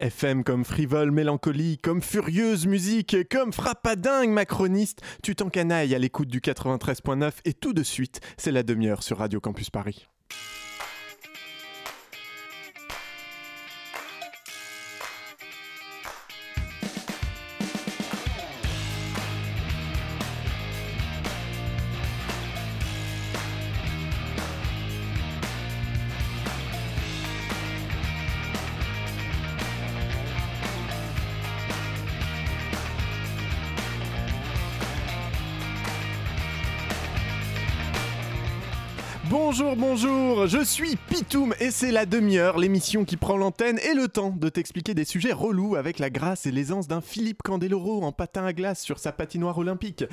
FM comme frivole mélancolie, comme furieuse musique, comme frappadingue macroniste, tu t'encanailles à l'écoute du 93.9 et tout de suite, c'est la demi-heure sur Radio Campus Paris. Bonjour, bonjour, je suis Pitoum et c'est la demi-heure, l'émission qui prend l'antenne et le temps de t'expliquer des sujets relous avec la grâce et l'aisance d'un Philippe Candeloro en patin à glace sur sa patinoire olympique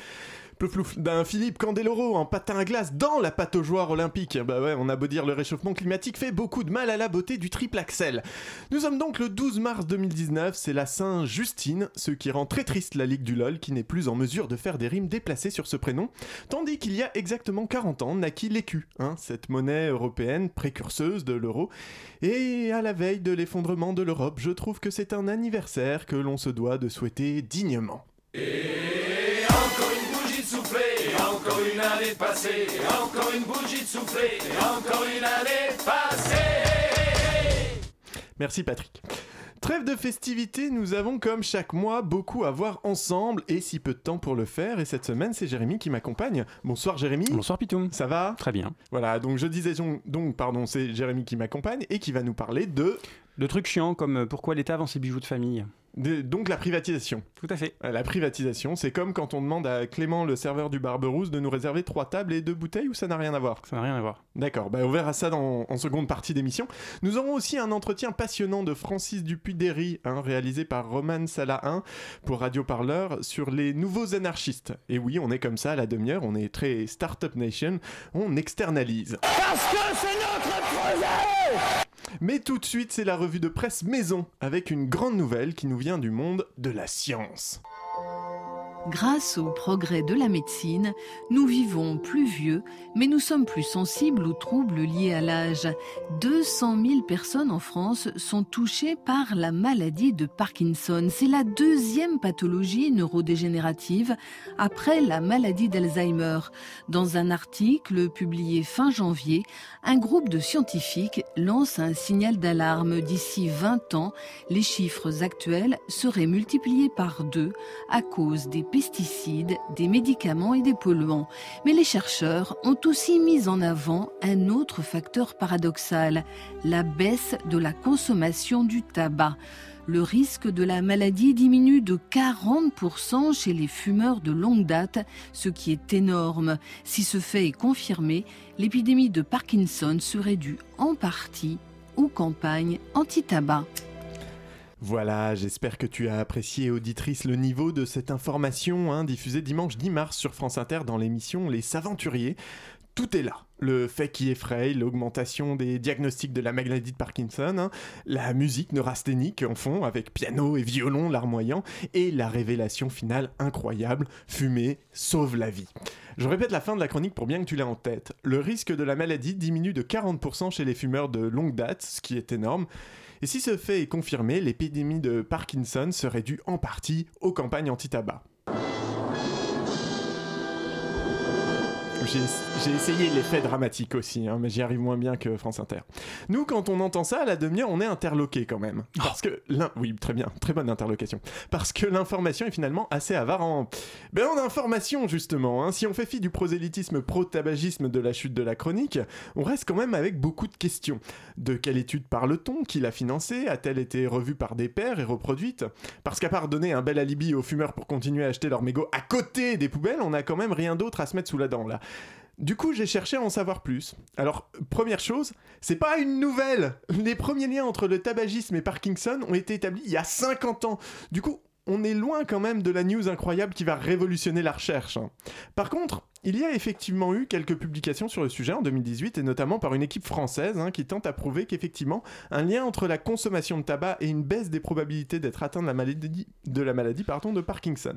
d'un Philippe Candeloro en patin à glace dans la pataugeoire olympique. Bah ouais, on a beau dire le réchauffement climatique fait beaucoup de mal à la beauté du triple axel. Nous sommes donc le 12 mars 2019, c'est la Saint-Justine, ce qui rend très triste la Ligue du LOL qui n'est plus en mesure de faire des rimes déplacées sur ce prénom, tandis qu'il y a exactement 40 ans naquit l'écu, hein, cette monnaie européenne précurseuse de l'euro. Et à la veille de l'effondrement de l'Europe, je trouve que c'est un anniversaire que l'on se doit de souhaiter dignement. Une année passée, encore une bougie de soufflée, encore une année passée. Merci Patrick. Trêve de festivités, nous avons comme chaque mois beaucoup à voir ensemble et si peu de temps pour le faire. Et cette semaine, c'est Jérémy qui m'accompagne. Bonsoir Jérémy. Bonsoir Pitoum. Ça va? Très bien. Voilà, donc je disais donc, pardon, c'est Jérémy qui m'accompagne et qui va nous parler de... De trucs chiants comme euh, pourquoi l'État vend ses bijoux de famille donc la privatisation. Tout à fait. Euh, la privatisation, c'est comme quand on demande à Clément, le serveur du Barberousse, de nous réserver trois tables et deux bouteilles ou ça n'a rien à voir? Ça n'a rien à voir. D'accord, bah on verra ça dans, en seconde partie d'émission. Nous aurons aussi un entretien passionnant de Francis Dupuy-Derry, hein, réalisé par Roman Salahin pour Radio Parleur sur les nouveaux anarchistes. Et oui, on est comme ça à la demi-heure, on est très Startup Nation, on externalise. Parce que c'est notre projet mais tout de suite, c'est la revue de presse Maison, avec une grande nouvelle qui nous vient du monde de la science. Grâce au progrès de la médecine, nous vivons plus vieux, mais nous sommes plus sensibles aux troubles liés à l'âge. 200 000 personnes en France sont touchées par la maladie de Parkinson. C'est la deuxième pathologie neurodégénérative après la maladie d'Alzheimer. Dans un article publié fin janvier, un groupe de scientifiques lance un signal d'alarme. D'ici 20 ans, les chiffres actuels seraient multipliés par deux à cause des pesticides, des médicaments et des polluants. Mais les chercheurs ont aussi mis en avant un autre facteur paradoxal, la baisse de la consommation du tabac. Le risque de la maladie diminue de 40% chez les fumeurs de longue date, ce qui est énorme. Si ce fait est confirmé, l'épidémie de Parkinson serait due en partie aux campagnes anti-tabac. Voilà, j'espère que tu as apprécié, auditrice, le niveau de cette information hein, diffusée dimanche 10 mars sur France Inter dans l'émission Les Saventuriers. Tout est là. Le fait qui effraie, l'augmentation des diagnostics de la maladie de Parkinson, hein, la musique neurasthénique en fond avec piano et violon larmoyant, et la révélation finale incroyable, fumer sauve la vie. Je répète la fin de la chronique pour bien que tu l'aies en tête. Le risque de la maladie diminue de 40% chez les fumeurs de longue date, ce qui est énorme. Et si ce fait est confirmé, l'épidémie de Parkinson serait due en partie aux campagnes anti-tabac. J'ai essayé l'effet dramatique aussi, hein, mais j'y arrive moins bien que France Inter. Nous, quand on entend ça à la demi-heure, on est interloqué quand même. Parce que, oui, très bien, très bonne interlocution. Parce que l'information est finalement assez avarante. Ben, on a information, justement. Hein. Si on fait fi du prosélytisme pro-tabagisme de la chute de la chronique, on reste quand même avec beaucoup de questions. De quelle étude parle-t-on Qui l'a financée? A-t-elle été revue par des pairs et reproduite? Parce qu'à part donner un bel alibi aux fumeurs pour continuer à acheter leur mégots à côté des poubelles, on a quand même rien d'autre à se mettre sous la dent, là. Du coup, j'ai cherché à en savoir plus. Alors, première chose, c'est pas une nouvelle. Les premiers liens entre le tabagisme et Parkinson ont été établis il y a 50 ans. Du coup, on est loin quand même de la news incroyable qui va révolutionner la recherche. Hein. Par contre, il y a effectivement eu quelques publications sur le sujet en 2018 et notamment par une équipe française hein, qui tente à prouver qu'effectivement un lien entre la consommation de tabac et une baisse des probabilités d'être atteint de la maladie, de, la maladie pardon, de Parkinson.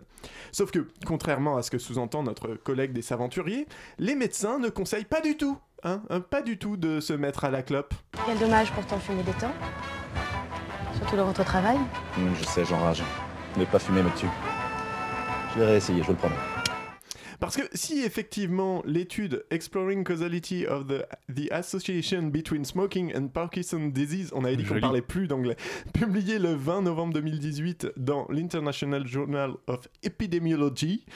Sauf que, contrairement à ce que sous-entend notre collègue des aventuriers, les médecins ne conseillent pas du tout, hein, pas du tout de se mettre à la clope. Quel dommage pourtant fumer des temps. Surtout dans votre travail Hum, je sais, j'enrage. Ne pas fumer me tue. Je vais réessayer, je le promets. Parce que si effectivement l'étude Exploring Causality of the, the Association Between Smoking and Parkinson Disease, on avait dit qu'on parlait plus d'anglais, publiée le 20 novembre 2018 dans l'International Journal of Epidemiology,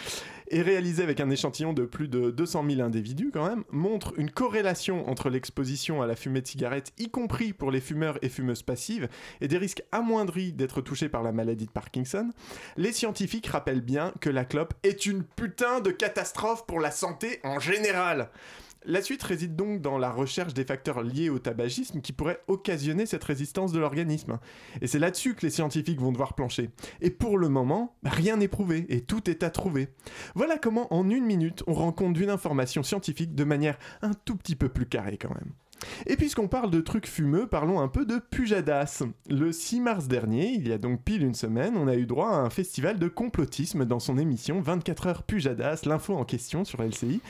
et réalisée avec un échantillon de plus de 200 000 individus quand même, montre une corrélation entre l'exposition à la fumée de cigarette, y compris pour les fumeurs et fumeuses passives, et des risques amoindris d'être touchés par la maladie de Parkinson, les scientifiques rappellent bien que la clope est une putain de catastrophe pour la santé en général. La suite réside donc dans la recherche des facteurs liés au tabagisme qui pourraient occasionner cette résistance de l'organisme. Et c'est là-dessus que les scientifiques vont devoir plancher. Et pour le moment, rien n'est prouvé et tout est à trouver. Voilà comment en une minute on rend compte d'une information scientifique de manière un tout petit peu plus carrée quand même. Et puisqu'on parle de trucs fumeux, parlons un peu de Pujadas. Le 6 mars dernier, il y a donc pile une semaine, on a eu droit à un festival de complotisme dans son émission 24 heures Pujadas, l'info en question sur LCI.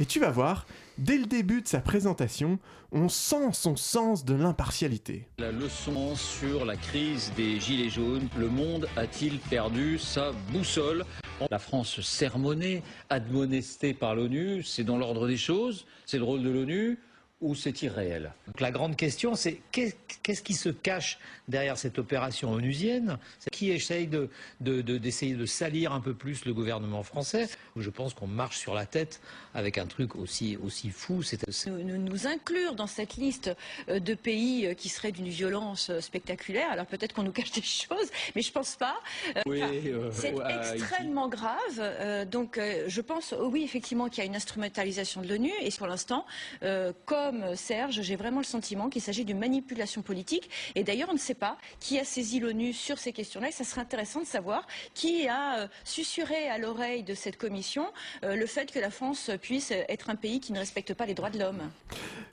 Et tu vas voir, dès le début de sa présentation, on sent son sens de l'impartialité. La leçon sur la crise des Gilets jaunes. Le monde a-t-il perdu sa boussole? La France sermonnée, admonestée par l'ONU, c'est dans l'ordre des choses C'est le rôle de l'ONU ou c'est irréel Donc la grande question, c'est qu'est- qu'est-ce qui se cache derrière cette opération onusienne? C'est Qui essaye de, de- de- d'essayer de salir un peu plus le gouvernement français? Je pense qu'on marche sur la tête avec un truc aussi, aussi fou. Nous, nous- inclure dans cette liste euh, de pays euh, qui seraient d'une violence euh, spectaculaire. Alors peut-être qu'on nous cache des choses, mais je pense pas. Oui, enfin, euh, c'est extrêmement grave. Euh, donc euh, je pense, oh oui, effectivement, qu'il y a une instrumentalisation de l'ONU. Et pour l'instant, euh, comme Serge, j'ai vraiment le sentiment qu'il s'agit d'une manipulation politique. Et d'ailleurs, on ne sait pas qui a saisi l'ONU sur ces questions-là. Et ça serait intéressant de savoir qui a euh, susurré à l'oreille de cette commission euh, le fait que la France puisse être un pays qui ne respecte pas les droits de l'homme.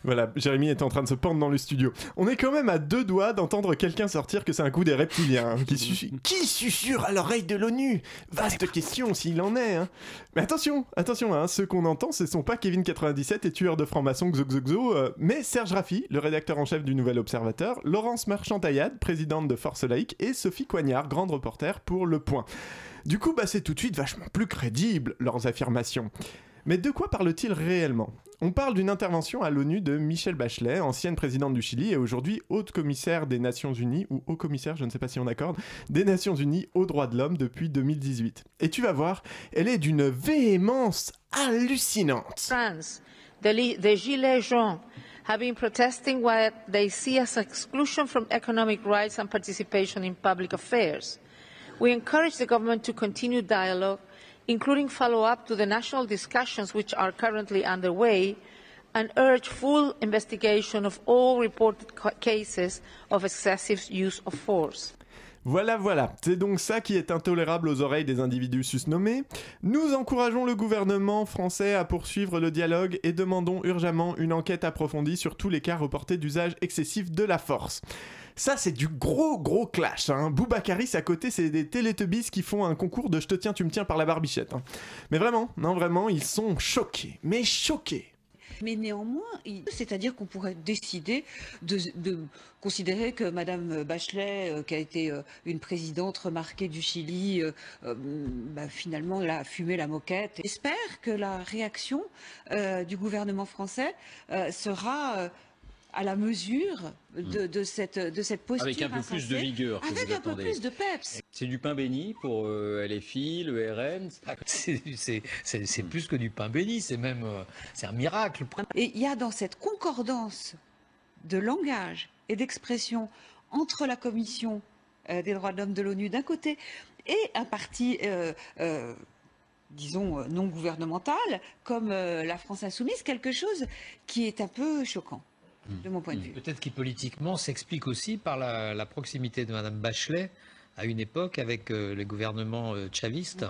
Voilà, Jérémy est en train de se pendre dans le studio. On est quand même à deux doigts d'entendre quelqu'un sortir que c'est un coup des reptiliens. hein, qui, qui susurre à l'oreille de l'ONU Vaste question s'il en est. hein. Mais attention, attention, hein, ceux qu'on entend, ce sont pas Kevin97 et tueur de francs-maçons Xoxoxo, euh, mais Serge Raffi, le rédacteur en chef du Nouvel Observateur, Laurence Marchand-Taillade, présidente de Force Laïque, et Sophie Coignard, grande reporter pour Le Point. Du coup, bah, c'est tout de suite vachement plus crédible, leurs affirmations. Mais de quoi parle-t-il réellement? On parle d'une intervention à l'ONU de Michelle Bachelet, ancienne présidente du Chili et aujourd'hui haute commissaire des Nations Unies, ou haut commissaire, je ne sais pas si on accorde, des Nations Unies aux droits de l'homme depuis 2018. Et tu vas voir, elle est d'une véhémence hallucinante. France, the, Gilets jaunes have been protesting what they see as exclusion from economic rights and participation in public affairs. We encourage the government to continue dialogue, including follow-up to the national discussions which are currently underway, and urge full investigation of all reported cases of excessive use of force. Voilà, voilà, c'est donc ça qui est intolérable aux oreilles des individus susnommés. Nous encourageons le gouvernement français à poursuivre le dialogue et demandons urgemment une enquête approfondie sur tous les cas reportés d'usage excessif de la force. Ça, c'est du gros, gros clash. Hein. Boubacaris à côté, c'est des Teletubbies qui font un concours de je te tiens, tu me tiens par la barbichette. hein. Mais vraiment, non, vraiment, ils sont choqués. Mais choqués. Mais néanmoins, c'est-à-dire qu'on pourrait décider de, considérer que Madame Bachelet, euh, qui a été euh, une présidente remarquée du Chili, euh, bah, finalement, elle a fumé la moquette. J'espère que la réaction du gouvernement français sera à la mesure de, de cette, de cette posture Avec un peu plus de vigueur que avec vous un peu plus de peps. C'est du pain béni pour euh, LFI, le RN. c'est, c'est plus que du pain béni, c'est même euh, c'est un miracle. Et il y a dans cette concordance de langage et d'expression entre la Commission euh, des droits de l'homme de l'ONU d'un côté et un parti, euh, euh, disons, non gouvernemental comme la France insoumise, quelque chose qui est un peu choquant de mon point de vue. Peut-être qu'il politiquement s'explique aussi par la, proximité de Madame Bachelet à une époque avec euh, les gouvernements euh, chavistes.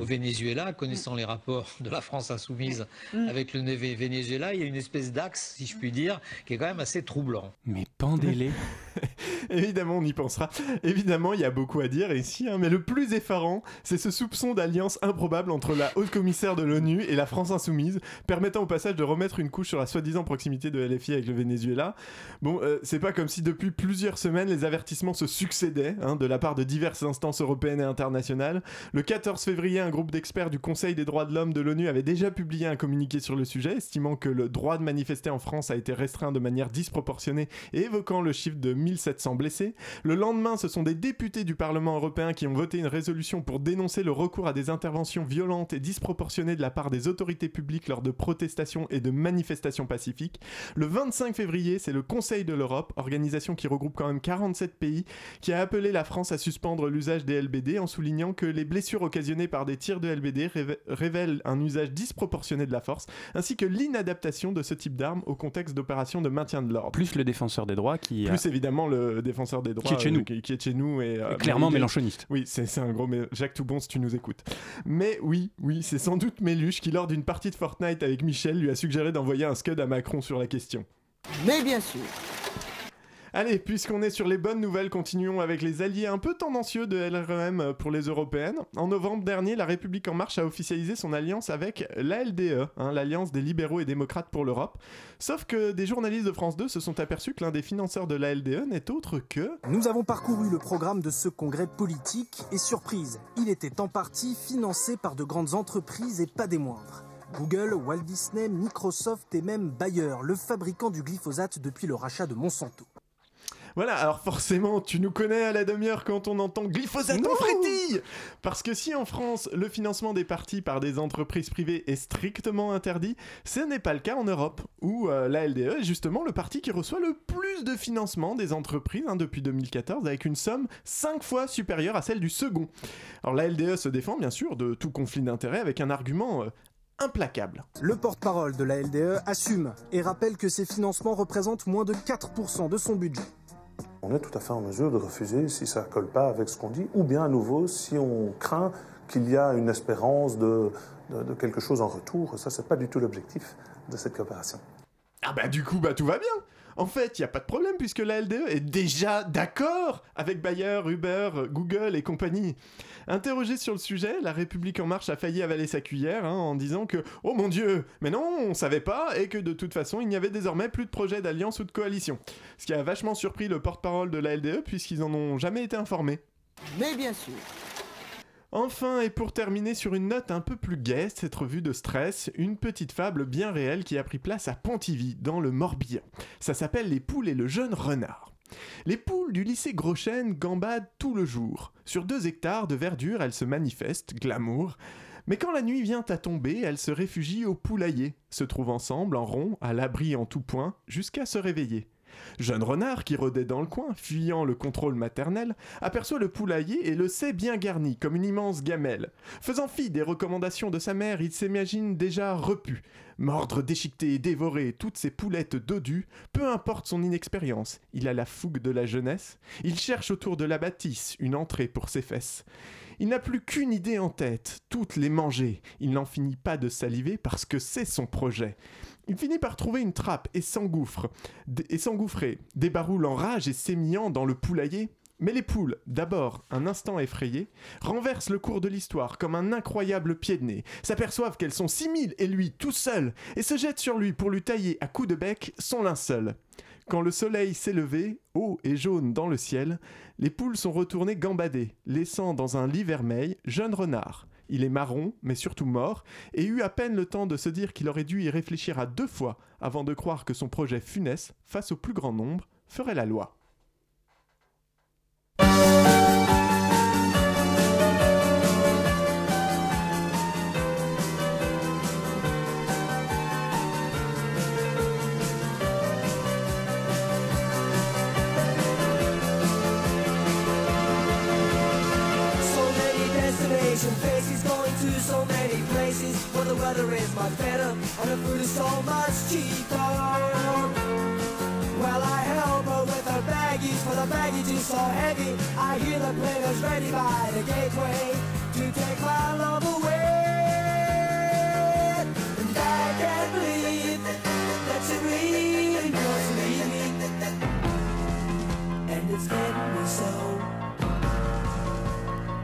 Au Venezuela, connaissant les rapports de la France insoumise Mm. avec le Venezuela, il y a une espèce d'axe, si je puis dire, qui est quand même assez troublant. Mais pendez-les. Évidemment, on y pensera. Évidemment, il y a beaucoup à dire ici, hein, mais le plus effarant, c'est ce soupçon d'alliance improbable entre la haute commissaire de l'ONU et la France insoumise, permettant au passage de remettre une couche sur la soi-disant proximité de LFI avec le Venezuela. Bon, euh, c'est pas comme si depuis plusieurs semaines les avertissements se succédaient hein, de la part de diverses instances européennes et internationales. Le 14 février, un groupe d'experts du Conseil des droits de l'homme de l'ONU avait déjà publié un communiqué sur le sujet, estimant que le droit de manifester en France a été restreint de manière disproportionnée et évoquant le chiffre de 1700 blessés. Le lendemain, ce sont des députés du Parlement européen qui ont voté une résolution pour dénoncer le recours à des interventions violentes et disproportionnées de la part des autorités publiques lors de protestations et de manifestations pacifiques. Le 25 février, c'est le Conseil de l'Europe, organisation qui regroupe quand même 47 pays, qui a appelé la France à suspendre l'usage des LBD en soulignant que les blessures occasionnées par des tirs de LBD révèlent un usage disproportionné de la force, ainsi que l'inadaptation de ce type d'armes au contexte d'opérations de maintien de l'ordre. Plus le défenseur des droits qui. a- Plus évidemment le défenseur des droits Qui est chez euh, nous. qui, qui est chez nous et euh, Clairement mais mélanchoniste. Oui, c'est un gros mé- Jacques Toubon si tu nous écoutes. Mais oui, oui, c'est sans doute Méluche qui lors d'une partie de Fortnite avec Michel lui a suggéré d'envoyer un scud à Macron sur la question. Mais bien sûr. Allez, puisqu'on est sur les bonnes nouvelles, continuons avec les alliés un peu tendancieux de LREM pour les européennes. En novembre dernier, la République En Marche a officialisé son alliance avec l'ALDE, hein, l'Alliance des libéraux et démocrates pour l'Europe. Sauf que des journalistes de France 2 se sont aperçus que l'un des financeurs de l'ALDE n'est autre que... Nous avons parcouru le programme de ce congrès politique et surprise, il était en partie financé par de grandes entreprises et pas des moindres. Google, Walt Disney, Microsoft et même Bayer, le fabricant du glyphosate depuis le rachat de Monsanto. Voilà, alors forcément, tu nous connais à la demi-heure quand on entend glyphosate en frétille Parce que si en France, le financement des partis par des entreprises privées est strictement interdit, ce n'est pas le cas en Europe, où euh, la LDE est justement le parti qui reçoit le plus de financement des entreprises hein, depuis 2014, avec une somme 5 fois supérieure à celle du second. Alors la LDE se défend bien sûr de tout conflit d'intérêts avec un argument... euh, implacable. Le porte-parole de la LDE assume et rappelle que ces financements représentent moins de 4% de son budget. On est tout à fait en mesure de refuser si ça ne colle pas avec ce qu'on dit, ou bien à nouveau si on craint qu'il y a une espérance de, quelque chose en retour. Ça, c'est pas du tout l'objectif de cette coopération. Ah bah du coup, bah tout va bien. En fait, il n'y a pas de problème puisque la LDE est déjà d'accord avec Bayer, Uber, Google et compagnie. Interrogé sur le sujet, la République en marche a failli avaler sa cuillère hein, en disant que « Oh mon dieu, mais non, on savait pas » et que de toute façon, il n'y avait désormais plus de projet d'alliance ou de coalition. Ce qui a vachement surpris le porte-parole de la LDE puisqu'ils en ont jamais été informés. Mais bien sûr. Enfin, et pour terminer sur une note un peu plus gaie, cette revue de stress, une petite fable bien réelle qui a pris place à Pontivy, dans le Morbihan. Ça s'appelle Les poules et le jeune renard. Les poules du lycée Groschen gambadent tout le jour. Sur deux hectares de verdure, elles se manifestent, glamour. Mais quand la nuit vient à tomber, elles se réfugient au poulailler, se trouvent ensemble, en rond, à l'abri en tout point, jusqu'à se réveiller. Jeune renard qui rôdait dans le coin, fuyant le contrôle maternel, aperçoit le poulailler et le sait bien garni comme une immense gamelle. Faisant fi des recommandations de sa mère, il s'imagine déjà repu. Mordre, déchiqueter et dévorer toutes ces poulettes dodues, peu importe son inexpérience, il a la fougue de la jeunesse, il cherche autour de la bâtisse une entrée pour ses fesses. Il n'a plus qu'une idée en tête, toutes les manger. Il n'en finit pas de saliver parce que c'est son projet. Il finit par trouver une trappe et s'engouffre, et s'engouffrer, débaroule en rage et s'émillant dans le poulailler. Mais les poules, d'abord un instant effrayées, renversent le cours de l'histoire comme un incroyable pied de nez, s'aperçoivent qu'elles sont six mille et lui tout seul, et se jettent sur lui pour lui tailler à coups de bec son linceul. Quand le soleil s'est levé, haut et jaune dans le ciel, les poules sont retournées gambader, laissant dans un lit vermeil jeune renard. Il est marron, mais surtout mort, et eut à peine le temps de se dire qu'il aurait dû y réfléchir à deux fois avant de croire que son projet funeste, face au plus grand nombre, ferait la loi. To so many places where the weather is much better and the food is so much cheaper. Well, I help her with her baggage, for the baggage is so heavy. I hear the players ready by the gateway to take my love away. And I can't believe that she really to leave me. And it's getting me so.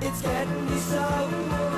It's getting me so.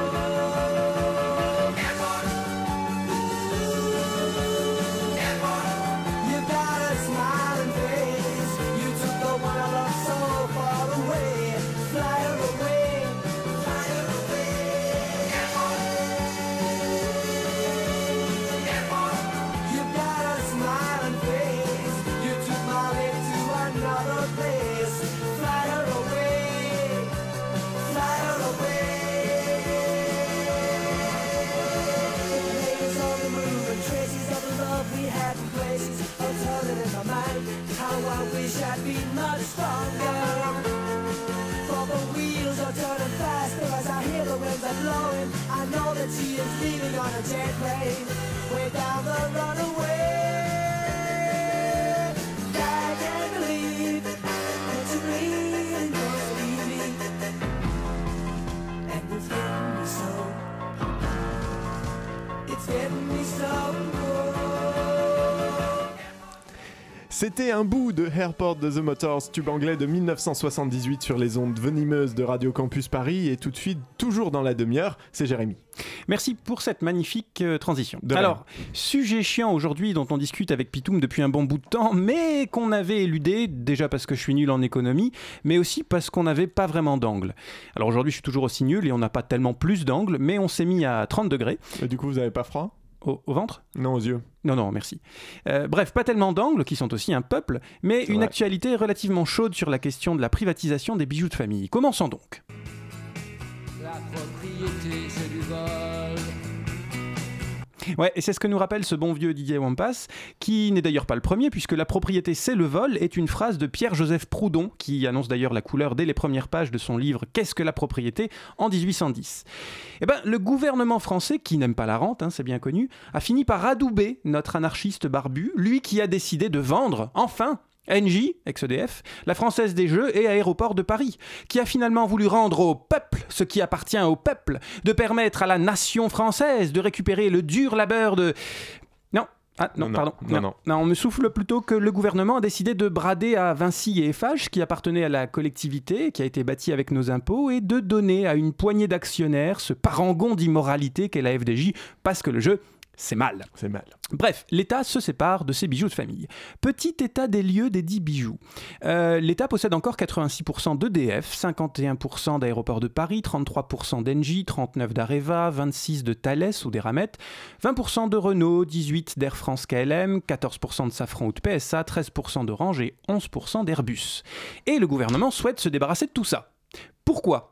C'était un bout de Airport de The Motors, tube anglais de 1978 sur les ondes venimeuses de Radio Campus Paris et tout de suite, toujours dans la demi-heure, c'est Jérémy. Merci pour cette magnifique euh, transition. De rien. Alors, sujet chiant aujourd'hui dont on discute avec Pitoum depuis un bon bout de temps, mais qu'on avait éludé, déjà parce que je suis nul en économie, mais aussi parce qu'on n'avait pas vraiment d'angle. Alors aujourd'hui, je suis toujours aussi nul et on n'a pas tellement plus d'angle, mais on s'est mis à 30 degrés. Et du coup, vous avez pas froid? Au, au ventre? Non, aux yeux. Non, non, merci. Euh, bref, pas tellement d'angles, qui sont aussi un peuple, mais une vrai. actualité relativement chaude sur la question de la privatisation des bijoux de famille. Commençons donc. La propriété, c'est du vol. Ouais, et c'est ce que nous rappelle ce bon vieux Didier Wampas, qui n'est d'ailleurs pas le premier, puisque la propriété c'est le vol est une phrase de Pierre-Joseph Proudhon, qui annonce d'ailleurs la couleur dès les premières pages de son livre Qu'est-ce que la propriété? en 1810. Eh ben, le gouvernement français, qui n'aime pas la rente, hein, c'est bien connu, a fini par adouber notre anarchiste barbu, lui qui a décidé de vendre, enfin, Engie, ex-EDF, la Française des Jeux et Aéroport de Paris, qui a finalement voulu rendre au peuple ce qui appartient au peuple, de permettre à la nation française de récupérer le dur labeur de... Non, ah, non, Non, non, pardon. non, non. on me souffle plutôt que le gouvernement a décidé de brader à Vinci et Eiffage, qui appartenaient à la collectivité, qui a été bâtie avec nos impôts, et de donner à une poignée d'actionnaires ce parangon d'immoralité qu'est la FDJ, parce que le jeu, c'est mal. C'est mal. Bref, l'État se sépare de ses bijoux de famille. Petit état des lieux des dix bijoux. Euh, L'État possède encore 86% d'EDF, 51% d'Aéroports de Paris, 33% d'Engie, 39% d'Areva, 26% de Thales ou d'Eramet, 20% de Renault, 18% d'Air France KLM, 14% de Safran ou de PSA, 13% d'Orange et 11% d'Airbus. Et le gouvernement souhaite se débarrasser de tout ça. Pourquoi?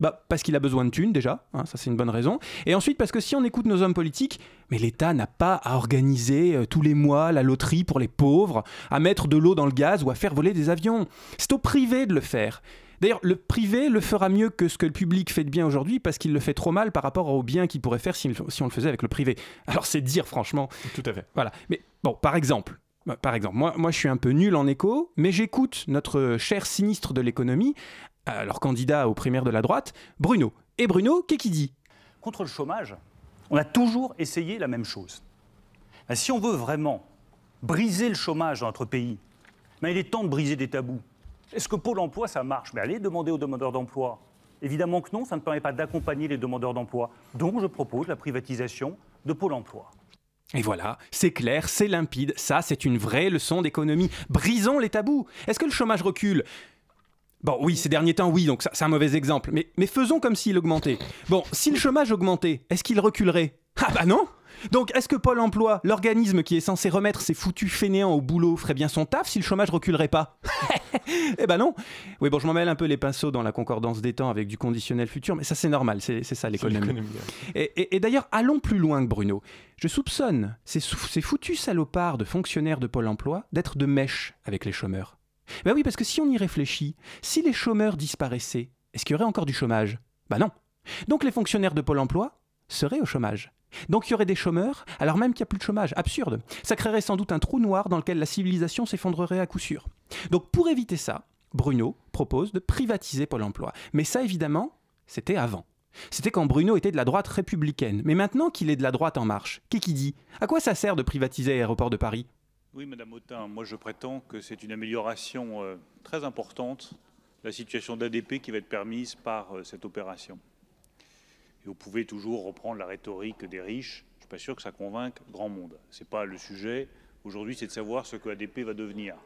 Bah, parce qu'il a besoin de thunes déjà, hein, ça c'est une bonne raison. Et ensuite parce que si on écoute nos hommes politiques, mais l'État n'a pas à organiser euh, tous les mois la loterie pour les pauvres, à mettre de l'eau dans le gaz ou à faire voler des avions. C'est au privé de le faire. D'ailleurs, le privé le fera mieux que ce que le public fait de bien aujourd'hui parce qu'il le fait trop mal par rapport au bien qu'il pourrait faire si, si on le faisait avec le privé. Alors c'est dire franchement. Tout à fait. Voilà. Mais bon, par exemple, bah, par exemple, moi, moi je suis un peu nul en écho, mais j'écoute notre cher sinistre de l'économie, alors candidat aux primaires de la droite, Bruno. Et Bruno, qu'est-ce qu'il dit? Contre le chômage, on a toujours essayé la même chose. Ben, si on veut vraiment briser le chômage dans notre pays, ben, il est temps de briser des tabous. Est-ce que Pôle emploi, ça marche? Ben, Allez demander aux demandeurs d'emploi. Évidemment que non, ça ne permet pas d'accompagner les demandeurs d'emploi. Donc je propose la privatisation de Pôle emploi. Et voilà, c'est clair, c'est limpide, ça c'est une vraie leçon d'économie. Brisons les tabous. Est-ce que le chômage recule? Bon, oui, ces derniers temps, oui, donc ça, c'est un mauvais exemple. Mais, mais faisons comme s'il augmentait. Bon, si le chômage augmentait, est-ce qu'il reculerait? Ah bah non donc, est-ce que Pôle emploi, l'organisme qui est censé remettre ces foutus fainéants au boulot, ferait bien son taf si le chômage reculerait pas? Eh ben non Oui, bon, je m'en mêle un peu les pinceaux dans la concordance des temps avec du conditionnel futur, mais ça c'est normal, c'est ça l'économie. Et, et- et d'ailleurs, allons plus loin que Bruno. Je soupçonne ces, ces foutus salopards de fonctionnaires de Pôle emploi d'être de mèche avec les chômeurs. Ben oui, parce que si on y réfléchit, si les chômeurs disparaissaient, est-ce qu'il y aurait encore du chômage? Bah non. Donc les fonctionnaires de Pôle emploi seraient au chômage. Donc il y aurait des chômeurs, alors même qu'il n'y a plus de chômage. Absurde. Ça créerait sans doute un trou noir dans lequel la civilisation s'effondrerait à coup sûr. Donc pour éviter ça, Bruno propose de privatiser Pôle emploi. Mais ça, évidemment, c'était avant. C'était quand Bruno était de la droite républicaine. Mais maintenant qu'il est de la droite en marche, qu'est-ce qu'il dit? À quoi ça sert de privatiser Aéroport de Paris? Oui, Madame Autain, moi je prétends que c'est une amélioration euh, très importante la situation d'ADP qui va être permise par euh, cette opération. Et vous pouvez toujours reprendre la rhétorique des riches. Je ne suis pas sûr que ça convainque grand monde. Ce n'est pas le sujet. Aujourd'hui, c'est de savoir ce que ADP va devenir.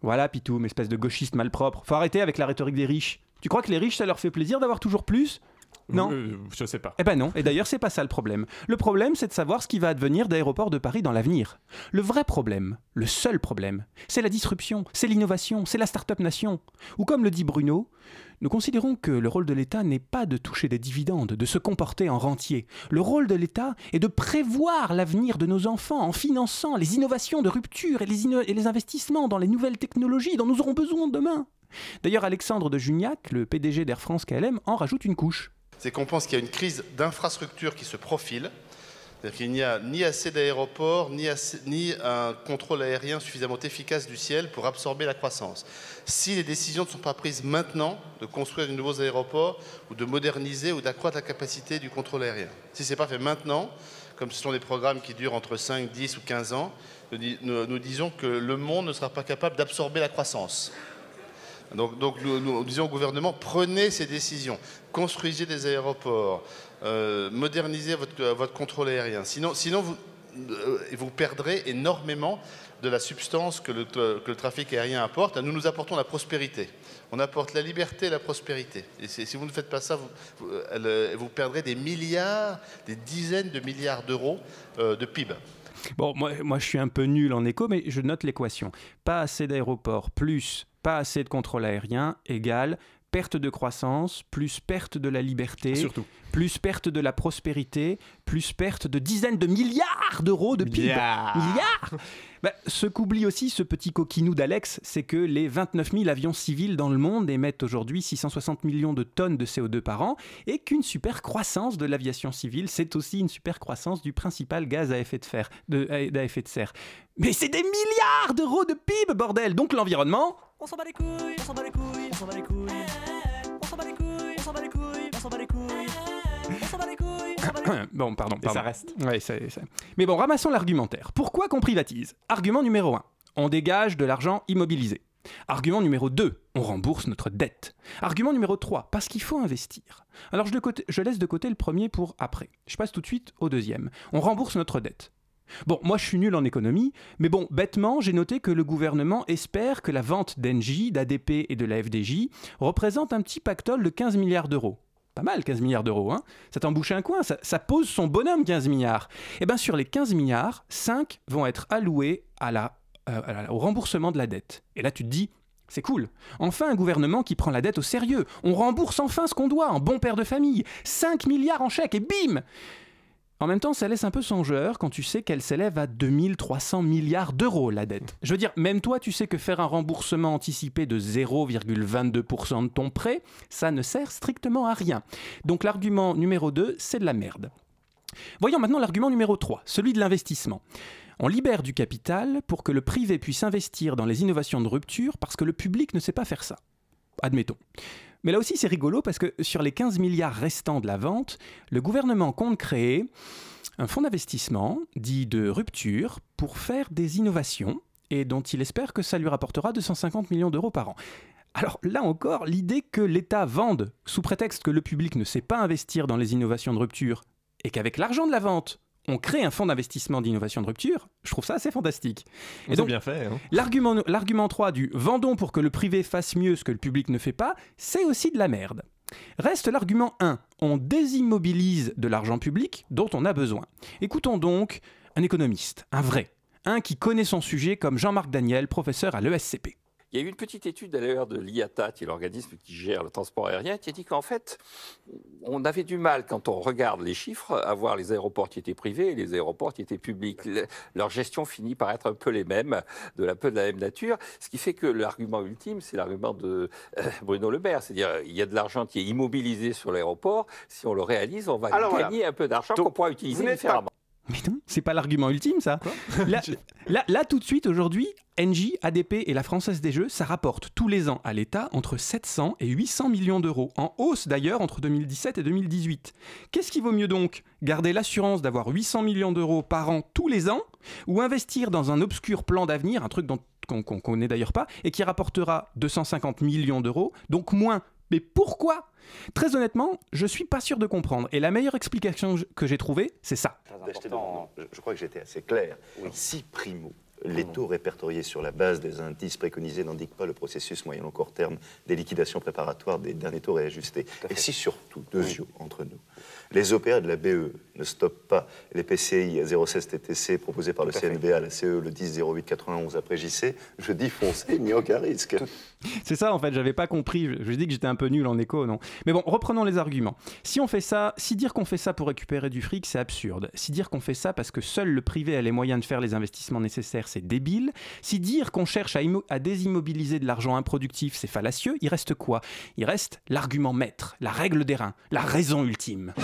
Voilà, Pitoum, espèce de gauchiste malpropre. Faut arrêter avec la rhétorique des riches. Tu crois que les riches, ça leur fait plaisir d'avoir toujours plus? Non. Euh, je sais pas. Eh ben non, et d'ailleurs c'est pas ça le problème. Le problème c'est de savoir ce qui va advenir d'Aéroports de Paris dans l'avenir. Le vrai problème, le seul problème, c'est la disruption, c'est l'innovation, c'est la start-up nation. Ou comme le dit Bruno, nous considérons que le rôle de l'État n'est pas de toucher des dividendes, de se comporter en rentier. Le rôle de l'État est de prévoir l'avenir de nos enfants en finançant les innovations de rupture et les, et les investissements dans les nouvelles technologies dont nous aurons besoin demain. D'ailleurs, Alexandre de Juniac, le PDG d'Air France KLM, en rajoute une couche. C'est qu'on pense qu'il y a une crise d'infrastructure qui se profile. C'est-à-dire qu'il n'y a ni assez d'aéroports, ni, un contrôle aérien suffisamment efficace du ciel pour absorber la croissance. Si les décisions ne sont pas prises maintenant de construire de nouveaux aéroports ou de moderniser ou d'accroître la capacité du contrôle aérien, si ce n'est pas fait maintenant, comme ce sont des programmes qui durent entre 5, 10 ou 15 ans, nous, dis- nous- nous disons que le monde ne sera pas capable d'absorber la croissance. Donc, nous disons au gouvernement, prenez ces décisions, construisez des aéroports, euh, modernisez votre, contrôle aérien. Sinon, euh, vous perdrez énormément de la substance que le, trafic aérien apporte. Nous, nous apportons la prospérité. On apporte la liberté et la prospérité. Et si vous ne faites pas ça, euh, vous perdrez des milliards, des dizaines de milliards d'euros de PIB. Bon, moi, moi je suis un peu nul en écho, mais je note l'équation. Pas assez d'aéroports plus pas assez de contrôle aérien égale perte de croissance plus perte de la liberté, Surtout. plus perte de la prospérité, plus perte de dizaines de milliards d'euros de PIB. Milliards. Milliards Bah, Ce qu'oublie aussi ce petit coquinou d'Alex, c'est que les 29 000 avions civils dans le monde émettent aujourd'hui 660 millions de tonnes de CO2 par an et qu'une super croissance de l'aviation civile, c'est aussi une super croissance du principal gaz à effet de, fer, de, à- à effet de serre. Mais c'est des milliards d'euros de PIB, bordel Donc l'environnement, On s'en bat les couilles, on s'en bat les couilles, on s'en bat les couilles. On s'en bat les couilles, on s'en bat les couilles. bon, pardon, Et pardon. ça reste. Ouais, c'est- c'est- Mais bon, ramassons l'argumentaire. Pourquoi qu'on privatise Argument numéro 1. On dégage de l'argent immobilisé. Argument numéro 2. On rembourse notre dette. Argument numéro 3. Parce qu'il faut investir. Alors je, de côté- je laisse de côté le premier pour après. Je passe tout de suite au deuxième. On rembourse notre dette. Bon, moi je suis nul en économie, mais bon, bêtement, j'ai noté que le gouvernement espère que la vente d'Engie, d'ADP et de la FDJ représente un petit pactole de 15 milliards d'euros. Pas mal, 15 milliards d'euros, hein Ça t'embouche un coin, ça, pose son bonhomme, 15 milliards. Et bien sur les 15 milliards, 5 vont être alloués euh, au remboursement de la dette. Et là tu te dis, c'est cool. Enfin un gouvernement qui prend la dette au sérieux. On rembourse enfin ce qu'on doit, en bon père de famille. 5 milliards en chèque et bim en même temps, ça laisse un peu songeur quand tu sais qu'elle s'élève à 2300 milliards d'euros, la dette. Je veux dire, même toi, tu sais que faire un remboursement anticipé de 0,22% de ton prêt, ça ne sert strictement à rien. Donc l'argument numéro 2, c'est de la merde. Voyons maintenant l'argument numéro 3, celui de l'investissement. On libère du capital pour que le privé puisse investir dans les innovations de rupture parce que le public ne sait pas faire ça. Admettons. Mais là aussi, c'est rigolo parce que sur les 15 milliards restants de la vente, le gouvernement compte créer un fonds d'investissement dit de rupture pour faire des innovations et dont il espère que ça lui rapportera 250 millions d'euros par an. Alors là encore, l'idée que l'État vende sous prétexte que le public ne sait pas investir dans les innovations de rupture et qu'avec l'argent de la vente, on crée un fonds d'investissement d'innovation de rupture, je trouve ça assez fantastique. Et donc, bien fait. hein. L'argument, l'argument 3 du vendons pour que le privé fasse mieux ce que le public ne fait pas, c'est aussi de la merde. Reste l'argument 1. On désimmobilise de l'argent public dont on a besoin. Écoutons donc un économiste, un vrai, un qui connaît son sujet comme Jean-Marc Daniel, professeur à l'ESCP. Il y a eu une petite étude d'ailleurs de l'IATA, qui est l'organisme qui gère le transport aérien, qui a dit qu'en fait, on avait du mal, quand on regarde les chiffres, à voir les aéroports qui étaient privés et les aéroports qui étaient publics. Le- leur gestion finit par être un peu les mêmes, de la peu de la même nature, ce qui fait que l'argument ultime, c'est l'argument de euh, Bruno Le Maire, c'est-à-dire il y a de l'argent qui est immobilisé sur l'aéroport, si on le réalise, on va Alors voilà. gagner un peu d'argent qu'on pourra utiliser différemment. Mais non, c'est pas l'argument ultime, ça. là, là, là, tout de suite, aujourd'hui, Engie, ADP et la Française des Jeux, ça rapporte tous les ans à l'État entre 700 et 800 millions d'euros, en hausse d'ailleurs entre 2017 et 2018. Qu'est-ce qui vaut mieux donc? Garder l'assurance d'avoir 800 millions d'euros par an tous les ans, ou investir dans un obscur plan d'avenir, un truc dont qu'on qu'on connaît d'ailleurs pas, et qui rapportera 250 millions d'euros, donc moins. Mais pourquoi? Très honnêtement, je suis pas sûr de comprendre. Et la meilleure explication que j'ai trouvée, c'est ça. je crois que j'étais assez clair. Si primo, les taux répertoriés sur la base des indices préconisés n'indiquent pas le processus moyen long court terme des liquidations préparatoires des derniers taux réajustés, et si surtout, deux yeux entre nous, les OPA de la BE ne stoppent pas les PCI à 016 TTC proposés par le CNVA, la CE le 10 08 91 après JC, je dis foncez, il n'y a aucun risque. C'est ça en fait, j'avais pas compris. Je, dis que j'étais un peu nul en écho, non Mais bon, reprenons les arguments. Si on fait ça, si dire qu'on fait ça pour récupérer du fric, c'est absurde. Si dire qu'on fait ça parce que seul le privé a les moyens de faire les investissements nécessaires, c'est débile. Si dire qu'on cherche à, à désimmobiliser de l'argent improductif, c'est fallacieux, il reste quoi? Il reste l'argument maître, la règle des reins, la raison ultime.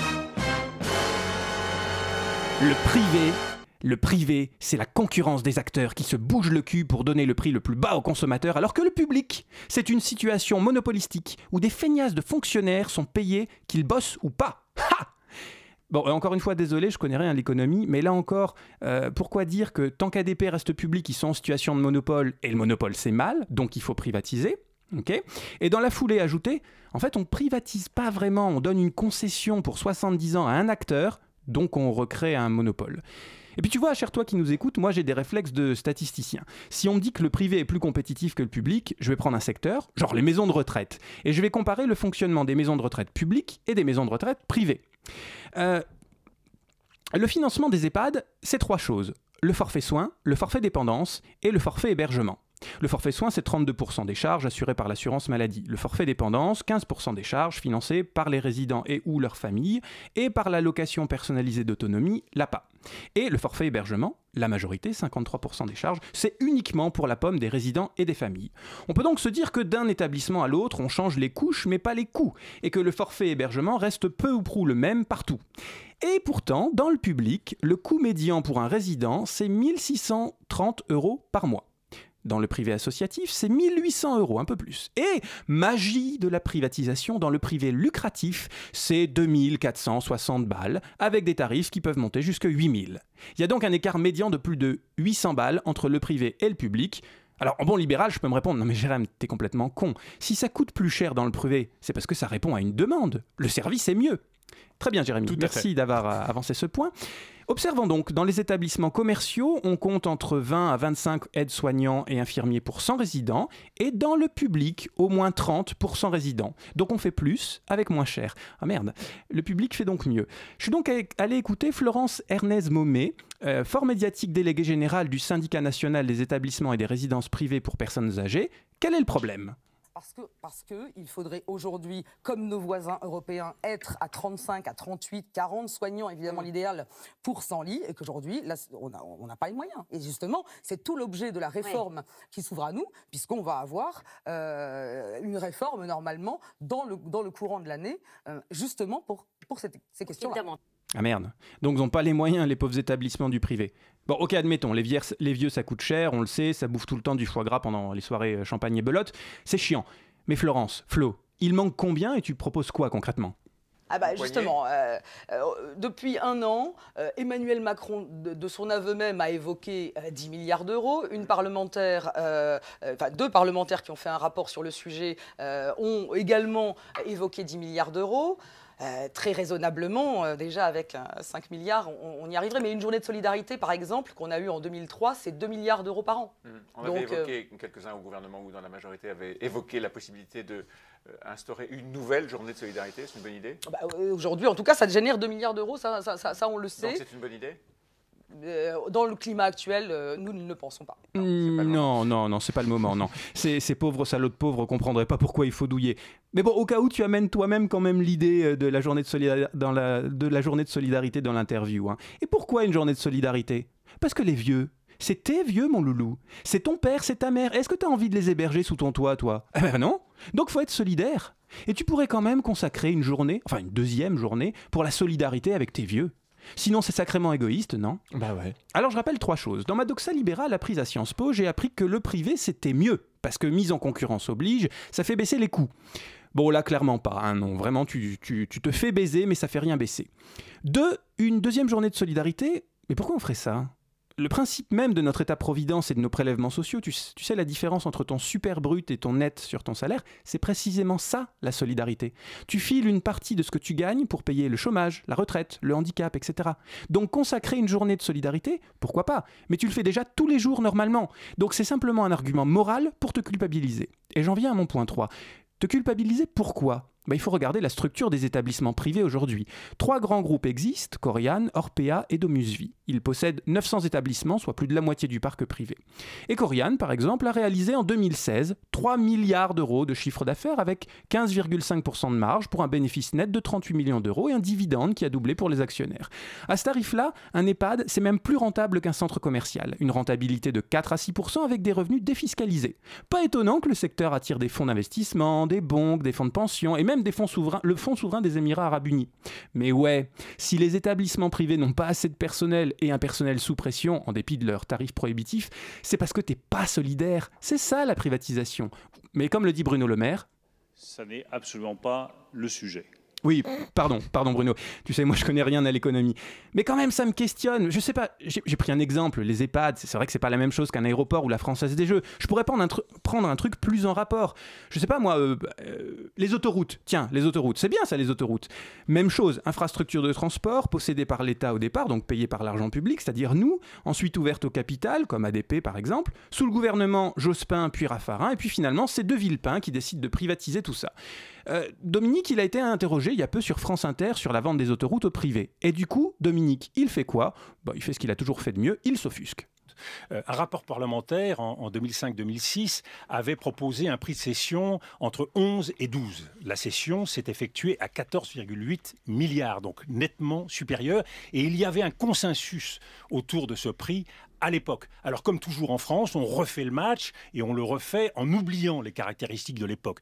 Le privé c'est la concurrence des acteurs qui se bougent le cul pour donner le prix le plus bas aux consommateurs, alors que le public, c'est une situation monopolistique où des feignasses de fonctionnaires sont payés qu'ils bossent ou pas. Ha Bon, et encore une fois, désolé, je connais rien à l'économie, mais là encore, euh, pourquoi dire que tant qu'ADP reste public, ils sont en situation de monopole, et le monopole c'est mal, donc il faut privatiser ok? Et dans la foulée ajoutée, en fait, on privatise pas vraiment, on donne une concession pour 70 ans à un acteur, donc on recrée un monopole. Et puis tu vois, cher toi qui nous écoute, moi j'ai des réflexes de statisticien. Si on me dit que le privé est plus compétitif que le public, je vais prendre un secteur, genre les maisons de retraite, et je vais comparer le fonctionnement des maisons de retraite publiques et des maisons de retraite privées. Euh, le financement des EHPAD, c'est trois choses. Le forfait soins, le forfait dépendance et le forfait hébergement. Le forfait soins, c'est 32% des charges assurées par l'assurance maladie. Le forfait dépendance, 15% des charges financées par les résidents et ou leurs familles et par l'allocation personnalisée d'autonomie, l'APA. Et le forfait hébergement, la majorité, 53% des charges, c'est uniquement pour la pomme des résidents et des familles. On peut donc se dire que d'un établissement à l'autre, on change les couches mais pas les coûts, et que le forfait hébergement reste peu ou prou le même partout. Et pourtant, dans le public, le coût médian pour un résident, c'est 1630 euros par mois. Dans le privé associatif, c'est 1800 euros, un peu plus. Et magie de la privatisation, dans le privé lucratif, c'est 2460 balles, avec des tarifs qui peuvent monter jusqu'à 8000. Il y a donc un écart médian de plus de 800 balles entre le privé et le public. Alors, en bon libéral, je peux me répondre, non mais Jérém, t'es complètement con. Si ça coûte plus cher dans le privé, c'est parce que ça répond à une demande. Le service est mieux. Très bien, Jérémy. Tout Merci d'avoir euh, avancé ce point. Observons donc, dans les établissements commerciaux, on compte entre 20 à 25 aides-soignants et infirmiers pour 100 résidents, et dans le public, au moins 30 pour 100 résidents. Donc on fait plus avec moins cher. Ah merde, le public fait donc mieux. Je suis donc allé écouter Florence Ernest Momé, euh, fort médiatique déléguée générale du syndicat national des établissements et des résidences privées pour personnes âgées. Quel est le problème? Parce que, parce que il faudrait aujourd'hui, comme nos voisins européens, être à 35, à 38, 40 soignants, évidemment l'idéal, pour 100 lits, et qu'aujourd'hui, on n'a on pas les moyens. Et justement, c'est tout l'objet de la réforme qui s'ouvre à nous, puisqu'on va avoir euh, une réforme normalement dans le, dans le courant de l'année, euh, justement pour, pour cette- ces questions-là. Ah merde. Donc ils n'ont pas les moyens, les pauvres établissements du privé. Bon, ok, admettons, les vieux, les vieux ça coûte cher, on le sait, ça bouffe tout le temps du foie gras pendant les soirées euh, champagne et belote. C'est chiant. Mais Florence, Flo, il manque combien et tu proposes quoi concrètement? Ah bah justement, euh, euh, depuis un an, euh, Emmanuel Macron, de, de son aveu même, a évoqué euh, 10 milliards d'euros. Une parlementaire, euh, euh, enfin deux parlementaires qui ont fait un rapport sur le sujet euh, ont également évoqué 10 milliards d'euros. Euh, très raisonnablement, euh, déjà avec euh, 5 milliards, on, on y arriverait. Mais une journée de solidarité, par exemple, qu'on a eue en 2003, c'est 2 milliards d'euros par an. On avait évoqué, quelques-uns au gouvernement ou dans la majorité avaient évoqué la possibilité de euh, instaurer une nouvelle journée de solidarité. C'est une bonne idée? Bah, euh, Aujourd'hui, en tout cas, ça génère 2 milliards d'euros, ça, ça, ça, ça, on le sait. Donc c'est une bonne idée? Euh, dans le climat actuel, euh, nous ne le pensons pas. Non, non, non, c'est pas le moment, non. Ces, ces pauvres salauds de pauvres comprendraient pas pourquoi il faut douiller. Mais bon, au cas où tu amènes toi-même quand même l'idée euh, de la journée de, solida- dans la, de la journée de solidarité dans l'interview. hein. Et pourquoi une journée de solidarité? Parce que les vieux, c'est tes vieux, mon loulou. C'est ton père, c'est ta mère. Est-ce que tu as envie de les héberger sous ton toit, toi? Eh ben non. Donc faut être solidaire. Et tu pourrais quand même consacrer une journée, enfin une deuxième journée, pour la solidarité avec tes vieux. Sinon, c'est sacrément égoïste, non? Bah ouais. Alors, je rappelle trois choses. Dans ma doxa libérale apprise à Sciences Po, j'ai appris que le privé, c'était mieux. Parce que mise en concurrence oblige, ça fait baisser les coûts. Bon, là, clairement pas. hein, non, vraiment, tu, tu- tu te fais baiser, mais ça fait rien baisser. Deux, une deuxième journée de solidarité. Mais pourquoi on ferait ça? Le principe même de notre état-providence et de nos prélèvements sociaux, tu, sais la différence entre ton super brut et ton net sur ton salaire, c'est précisément ça la solidarité. Tu files une partie de ce que tu gagnes pour payer le chômage, la retraite, le handicap, etc. Donc consacrer une journée de solidarité, pourquoi pas? Mais tu le fais déjà tous les jours normalement. Donc c'est simplement un argument moral pour te culpabiliser. Et j'en viens à mon point 3. Te culpabiliser pourquoi? Bah, Il faut regarder la structure des établissements privés aujourd'hui. Trois grands groupes existent, Corian, Orpea et Domusvie. Ils possèdent 900 établissements, soit plus de la moitié du parc privé. Et Corian, par exemple, a réalisé en 2016 3 milliards d'euros de chiffre d'affaires avec 15,5% de marge pour un bénéfice net de 38 millions d'euros et un dividende qui a doublé pour les actionnaires. À ce tarif-là, un EHPAD, c'est même plus rentable qu'un centre commercial. Une rentabilité de 4 à 6% avec des revenus défiscalisés. Pas étonnant que le secteur attire des fonds d'investissement, des banques, des fonds de pension et même des fonds souverains, le fonds souverain des Émirats arabes unis. Mais ouais, si les établissements privés n'ont pas assez de personnel et un personnel sous pression en dépit de leurs tarifs prohibitifs, c'est parce que t'es pas solidaire. C'est ça la privatisation. Mais comme le dit Bruno Le Maire, Ça n'est absolument pas le sujet. Oui, pardon, pardon Bruno. Tu sais, moi je connais rien à l'économie. Mais quand même, ça me questionne. Je sais pas, j'ai pris un exemple, les EHPAD. C'est vrai que c'est pas la même chose qu'un aéroport ou la Française des Jeux. Je pourrais prendre un, prendre un truc plus en rapport. Je sais pas moi, euh, euh, les autoroutes. Tiens, les autoroutes. C'est bien ça, les autoroutes. Même chose, infrastructure de transport possédée par l'État au départ, donc payée par l'argent public, c'est-à-dire nous, ensuite ouverte au capital, comme ADP par exemple, sous le gouvernement Jospin puis Raffarin, et puis finalement c'est De Villepin qui décide de privatiser tout ça. Euh, Dominique, il a été interrogé il y a peu sur France Inter sur la vente des autoroutes au privé. Et du coup, Dominique, il fait quoi? Bah, Il fait ce qu'il a toujours fait de mieux, il s'offusque. Euh, un rapport parlementaire en, en 2005-2006 avait proposé un prix de cession entre 11 et 12. La cession s'est effectuée à 14,8 milliards, donc nettement supérieur. Et il y avait un consensus autour de ce prix à l'époque. Alors comme toujours en France, on refait le match et on le refait en oubliant les caractéristiques de l'époque.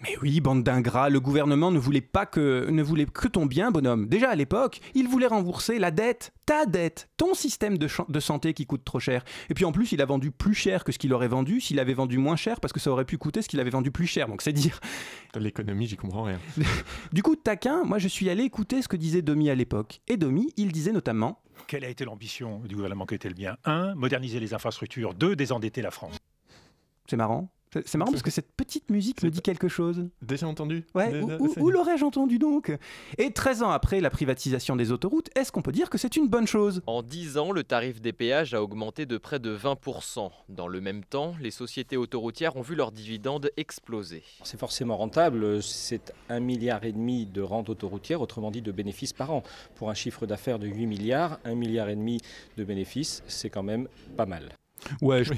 Mais oui, bande d'ingrats, le gouvernement ne voulait pas que ne voulait que ton bien, bonhomme. Déjà à l'époque, il voulait rembourser la dette, ta dette, ton système de, santé qui coûte trop cher. Et puis en plus, il a vendu plus cher que ce qu'il aurait vendu s'il avait vendu moins cher parce que ça aurait pu coûter ce qu'il avait vendu plus cher. Donc c'est dire. L'économie, j'y comprends rien. Du coup, taquin, moi je suis allé écouter ce que disait Domi à l'époque. Et Domi, il disait notamment Quelle a été l'ambition du gouvernement qui était le bien? 1. Moderniser les infrastructures. 2. Désendetter la France. C'est marrant. C'est marrant parce que cette petite musique me dit quelque chose. Déjà entendu Ouais, Déjà- où, où- c'est- où l'aurais-je entendu donc? Et 13 ans après la privatisation des autoroutes, est-ce qu'on peut dire que c'est une bonne chose? En 10 ans, le tarif des péages a augmenté de près de 20%. Dans le même temps, les sociétés autoroutières ont vu leurs dividendes exploser. C'est forcément rentable, c'est un milliard et demi de rente autoroutière, autrement dit de bénéfices par an. Pour un chiffre d'affaires de 8 milliards, un milliard et demi de bénéfices, c'est quand même pas mal. Ouais, je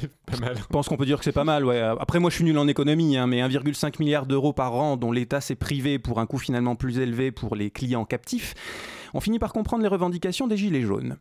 pense qu'on peut dire que c'est pas mal. Ouais. Après, moi, je suis nul en économie, hein, mais 1,5 milliard d'euros par an dont l'État s'est privé pour un coût finalement plus élevé pour les clients captifs, on finit par comprendre les revendications des Gilets jaunes.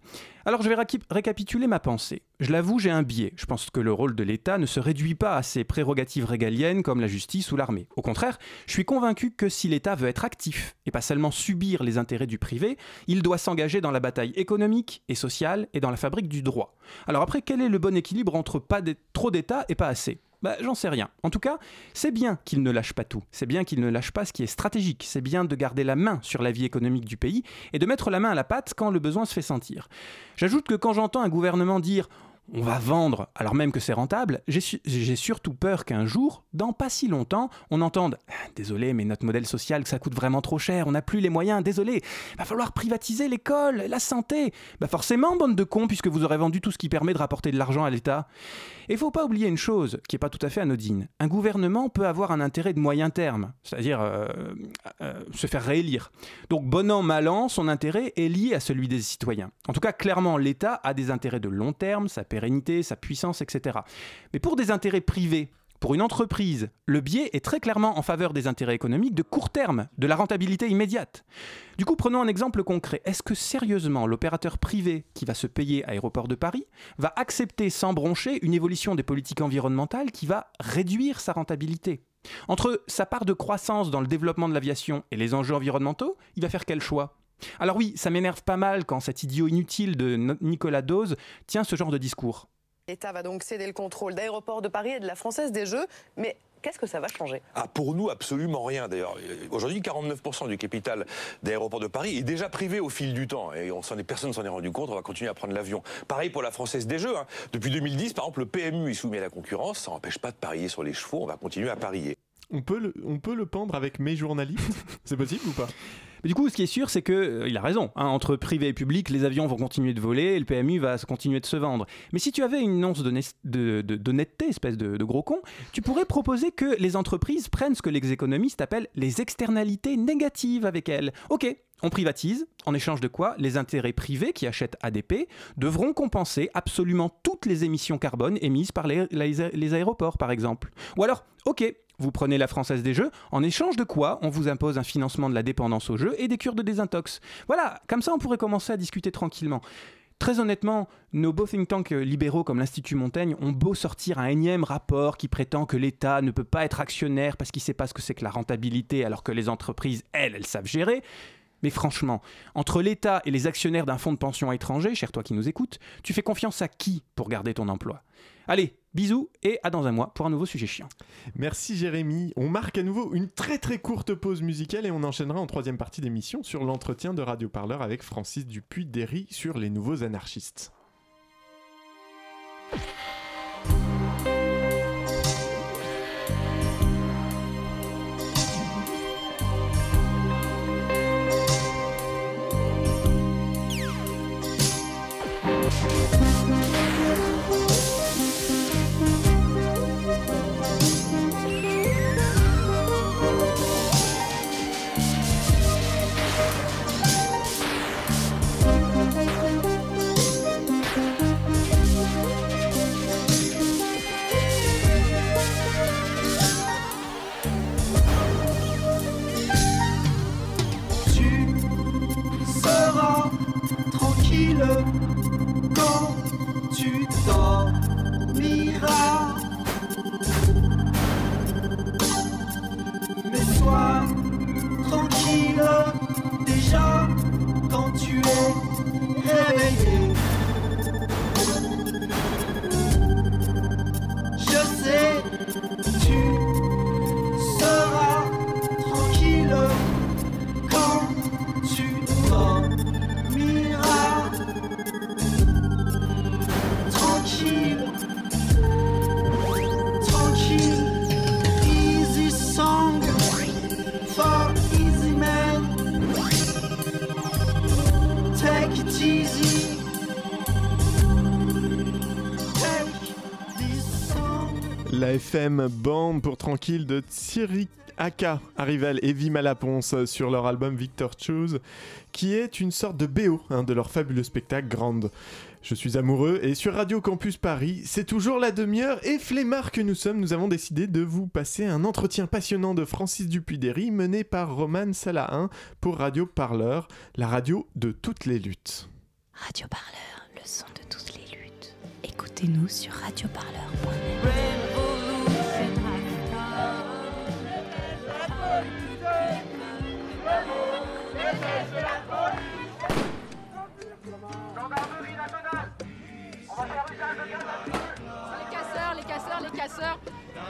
Alors, je vais récapituler ma pensée. Je l'avoue, j'ai un biais. Je pense que le rôle de l'État ne se réduit pas à ses prérogatives régaliennes comme la justice ou l'armée. Au contraire, je suis convaincu que si l'État veut être actif et pas seulement subir les intérêts du privé, il doit s'engager dans la bataille économique et sociale et dans la fabrique du droit. Alors après, quel est le bon équilibre entre pas trop d'État et pas assez? Bah, j'en sais rien. En tout cas, c'est bien qu'il ne lâche pas tout. C'est bien qu'il ne lâche pas ce qui est stratégique. C'est bien de garder la main sur la vie économique du pays et de mettre la main à la pâte quand le besoin se fait sentir. J'ajoute que quand j'entends un gouvernement dire on va vendre alors même que c'est rentable, j'ai su- j'ai surtout peur qu'un jour, dans pas si longtemps, on entende Ah, Désolé, mais notre modèle social, ça coûte vraiment trop cher, on n'a plus les moyens, désolé, va falloir privatiser l'école, la santé. Bah forcément, bande de cons, puisque vous aurez vendu tout ce qui permet de rapporter de l'argent à l'État. Et faut pas oublier une chose qui est pas tout à fait anodine. Un gouvernement peut avoir un intérêt de moyen terme, c'est-à-dire euh, euh, se faire réélire. Donc bon an, mal an, son intérêt est lié à celui des citoyens. En tout cas, clairement, l'État a des intérêts de long terme, sa sa puissance, etc. Mais pour des intérêts privés, pour une entreprise, le biais est très clairement en faveur des intérêts économiques de court terme, de la rentabilité immédiate. Du coup, prenons un exemple concret. Est-ce que sérieusement l'opérateur privé qui va se payer Aéroport de Paris va accepter sans broncher une évolution des politiques environnementales qui va réduire sa rentabilité? Entre sa part de croissance dans le développement de l'aviation et les enjeux environnementaux, il va faire quel choix? Alors oui, ça m'énerve pas mal quand cet idiot inutile de Nicolas Dose tient ce genre de discours. L'État va donc céder le contrôle d'aéroports de Paris et de la Française des Jeux, mais qu'est-ce que ça va changer? Ah, pour nous, absolument rien. D'ailleurs, aujourd'hui, 49% du capital d'aéroports de Paris est déjà privé au fil du temps. Et on s'en est, personne ne s'en est rendu compte. On va continuer à prendre l'avion. Pareil pour la Française des Jeux. hein. Depuis 2010, par exemple, le PMU est soumis à la concurrence. Ça n'empêche pas de parier sur les chevaux. On va continuer à parier. On peut, le, on peut le pendre avec mes journalistes? C'est possible ou pas? Mais du coup, ce qui est sûr, c'est que euh, il a raison. hein, entre privé et public, les avions vont continuer de voler et le PMU va continuer de se vendre. Mais si tu avais une once d'honnêt- de- de- d'honnêteté, espèce de gros con, tu pourrais proposer que les entreprises prennent ce que les économistes appellent les externalités négatives avec elles. Ok. On privatise, en échange de quoi les intérêts privés qui achètent ADP devront compenser absolument toutes les émissions carbone émises par les, aéroports, par exemple. Ou alors, ok, vous prenez la Française des Jeux, en échange de quoi on vous impose un financement de la dépendance aux jeux et des cures de désintox. Voilà, comme ça on pourrait commencer à discuter tranquillement. Très honnêtement, nos beaux think tanks libéraux comme l'Institut Montaigne ont beau sortir un énième rapport qui prétend que l'État ne peut pas être actionnaire parce qu'il ne sait pas ce que c'est que la rentabilité alors que les entreprises, elles, elles savent gérer. Mais franchement, entre l'État et les actionnaires d'un fonds de pension étranger, cher toi qui nous écoutes, tu fais confiance à qui pour garder ton emploi? Allez, bisous et à dans un mois pour un nouveau sujet chiant. Merci Jérémy. On marque à nouveau une très très courte pause musicale et on enchaînera en troisième partie d'émission sur l'entretien de Radio Parleur avec Francis Dupuis-Derry sur les nouveaux anarchistes. Quand tu dormiras. Mais sois tranquille déjà quand tu es réveillé. Je sais, FM Band pour Tranquille de Thierry Aka, Arrival et Vima Laponce sur leur album Victor Choose, qui est une sorte de BO hein, de leur fabuleux spectacle Grande. Je suis amoureux et sur Radio Campus Paris, c'est toujours la demi-heure et flemmard que nous sommes, nous avons décidé de vous passer un entretien passionnant de Francis Dupuy-Derry mené par Roman Salahin pour Radio Parleur, la radio de toutes les luttes. Radio Parleur, le son de toutes les luttes. Écoutez-nous sur radioparleur.net. Les casseurs, les casseurs, les casseurs.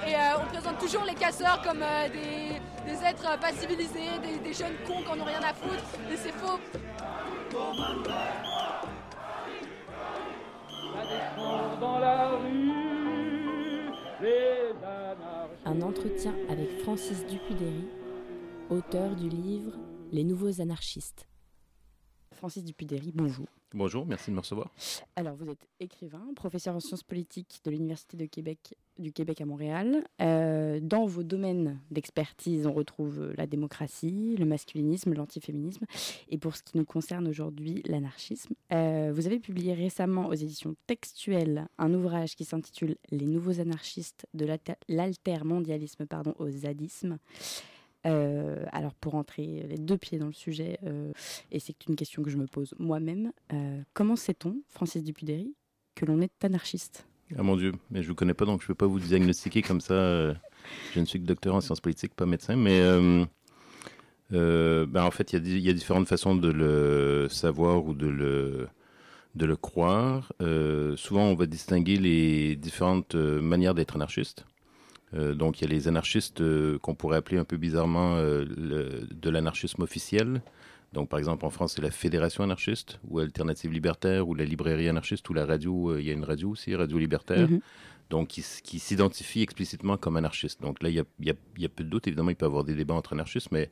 Et euh, on présente toujours les casseurs comme euh, des, des êtres pas civilisés, des, des jeunes cons qui en ont rien à foutre. Et c'est faux. Un entretien avec Francis Dupuy-Derry, auteur du livre Les nouveaux anarchistes. Francis Dupuy-Derry, bonjour. Bonjour, merci de me recevoir. Alors, vous êtes écrivain, professeur en sciences politiques de l'Université de Québec, du Québec à Montréal. Euh, dans vos domaines d'expertise, on retrouve la démocratie, le masculinisme, l'antiféminisme, et pour ce qui nous concerne aujourd'hui, l'anarchisme. Euh, vous avez publié récemment aux éditions textuelles un ouvrage qui s'intitule Les nouveaux anarchistes de l'alter- l'altermondialisme pardon, au zadisme. Euh, alors pour entrer les deux pieds dans le sujet, euh, et c'est une question que je me pose moi-même, euh, comment sait-on, Francis Dupuy-Derry, que l'on est anarchiste? Ah mon Dieu, mais je vous connais pas donc je peux pas vous diagnostiquer comme ça. je ne suis que docteur en sciences politiques, pas médecin, mais ben, en fait, il y, y a différentes façons de le savoir ou de le, de le croire. Souvent, on va distinguer les différentes manières d'être anarchiste. Euh, donc, il y a les anarchistes euh, qu'on pourrait appeler un peu bizarrement euh, le- de l'anarchisme officiel. Donc, par exemple, en France, c'est la Fédération anarchiste ou Alternative libertaire ou la librairie anarchiste ou la radio. il y a une radio aussi, Radio Libertaire. Mhm. Donc, qui, s'identifie explicitement comme anarchiste. Donc là, il y a, il y a- il y a peu de doute. Évidemment, il peut y avoir des débats entre anarchistes, mais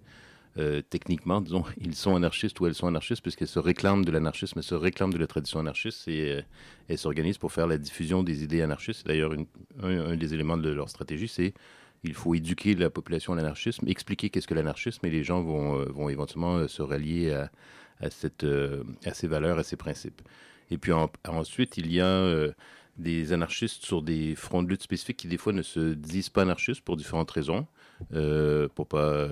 euh, techniquement, disons, ils sont anarchistes ou elles sont anarchistes puisqu'elles se réclament de l'anarchisme, elles se réclament de la tradition anarchiste et euh, elles s'organisent pour faire la diffusion des idées anarchistes. D'ailleurs, un, des éléments de leur stratégie, c'est il faut éduquer la population à l'anarchisme, expliquer qu'est-ce que l'anarchisme et les gens vont, euh, vont éventuellement se rallier à, cette, à ces valeurs, à ces principes. Et puis en- ensuite, il y a des anarchistes sur des fronts de lutte spécifiques qui des fois ne se disent pas anarchistes pour différentes raisons, pour pas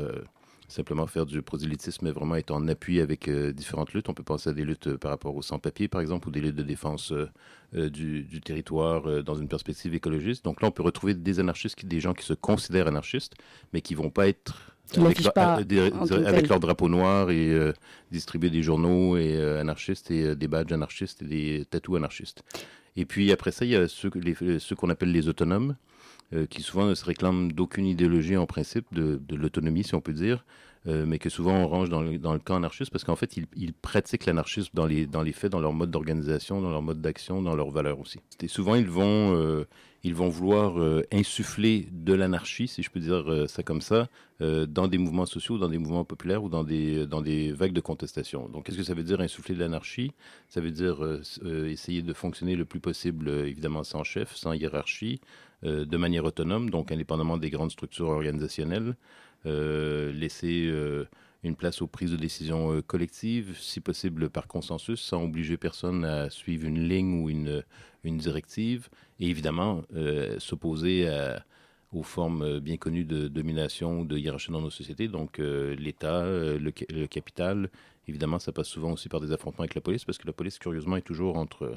simplement faire du prosélytisme, mais vraiment être en appui avec euh, différentes luttes. On peut penser à des luttes euh, par rapport aux sans-papiers, par exemple, ou des luttes de défense euh, du, du territoire euh, dans une perspective écologiste. Donc là, on peut retrouver des anarchistes, qui- des gens qui se considèrent anarchistes, mais qui vont pas être avec, leur- pas des- avec leur drapeau noir et distribuer des journaux et anarchistes et des badges anarchistes et des tatous anarchistes. Et puis après ça, il y a ceux, les- ceux qu'on appelle les autonomes, euh, qui souvent ne se réclament d'aucune idéologie en principe, de, l'autonomie si on peut dire, euh, mais que souvent on range dans le, camp anarchiste parce qu'en fait ils, ils pratiquent l'anarchisme dans les, dans les faits, dans leur mode d'organisation, dans leur mode d'action, dans leurs valeurs aussi. Et souvent ils vont, euh, ils vont vouloir insuffler de l'anarchie, si je peux dire ça comme ça, dans des mouvements sociaux, dans des mouvements populaires ou dans des, dans des vagues de contestation. Donc qu'est-ce que ça veut dire insuffler de l'anarchie? Ça veut dire essayer de fonctionner le plus possible, évidemment sans chef, sans hiérarchie, de manière autonome, donc indépendamment des grandes structures organisationnelles, euh, laisser euh, une place aux prises de décision euh, collectives, si possible par consensus, sans obliger personne à suivre une ligne ou une, directive, et évidemment euh, s'opposer aux formes euh, bien connues de domination ou de hiérarchie dans nos sociétés, donc euh, l'État, euh, le capital. Évidemment, ça passe souvent aussi par des affrontements avec la police, parce que la police, curieusement, est toujours entre,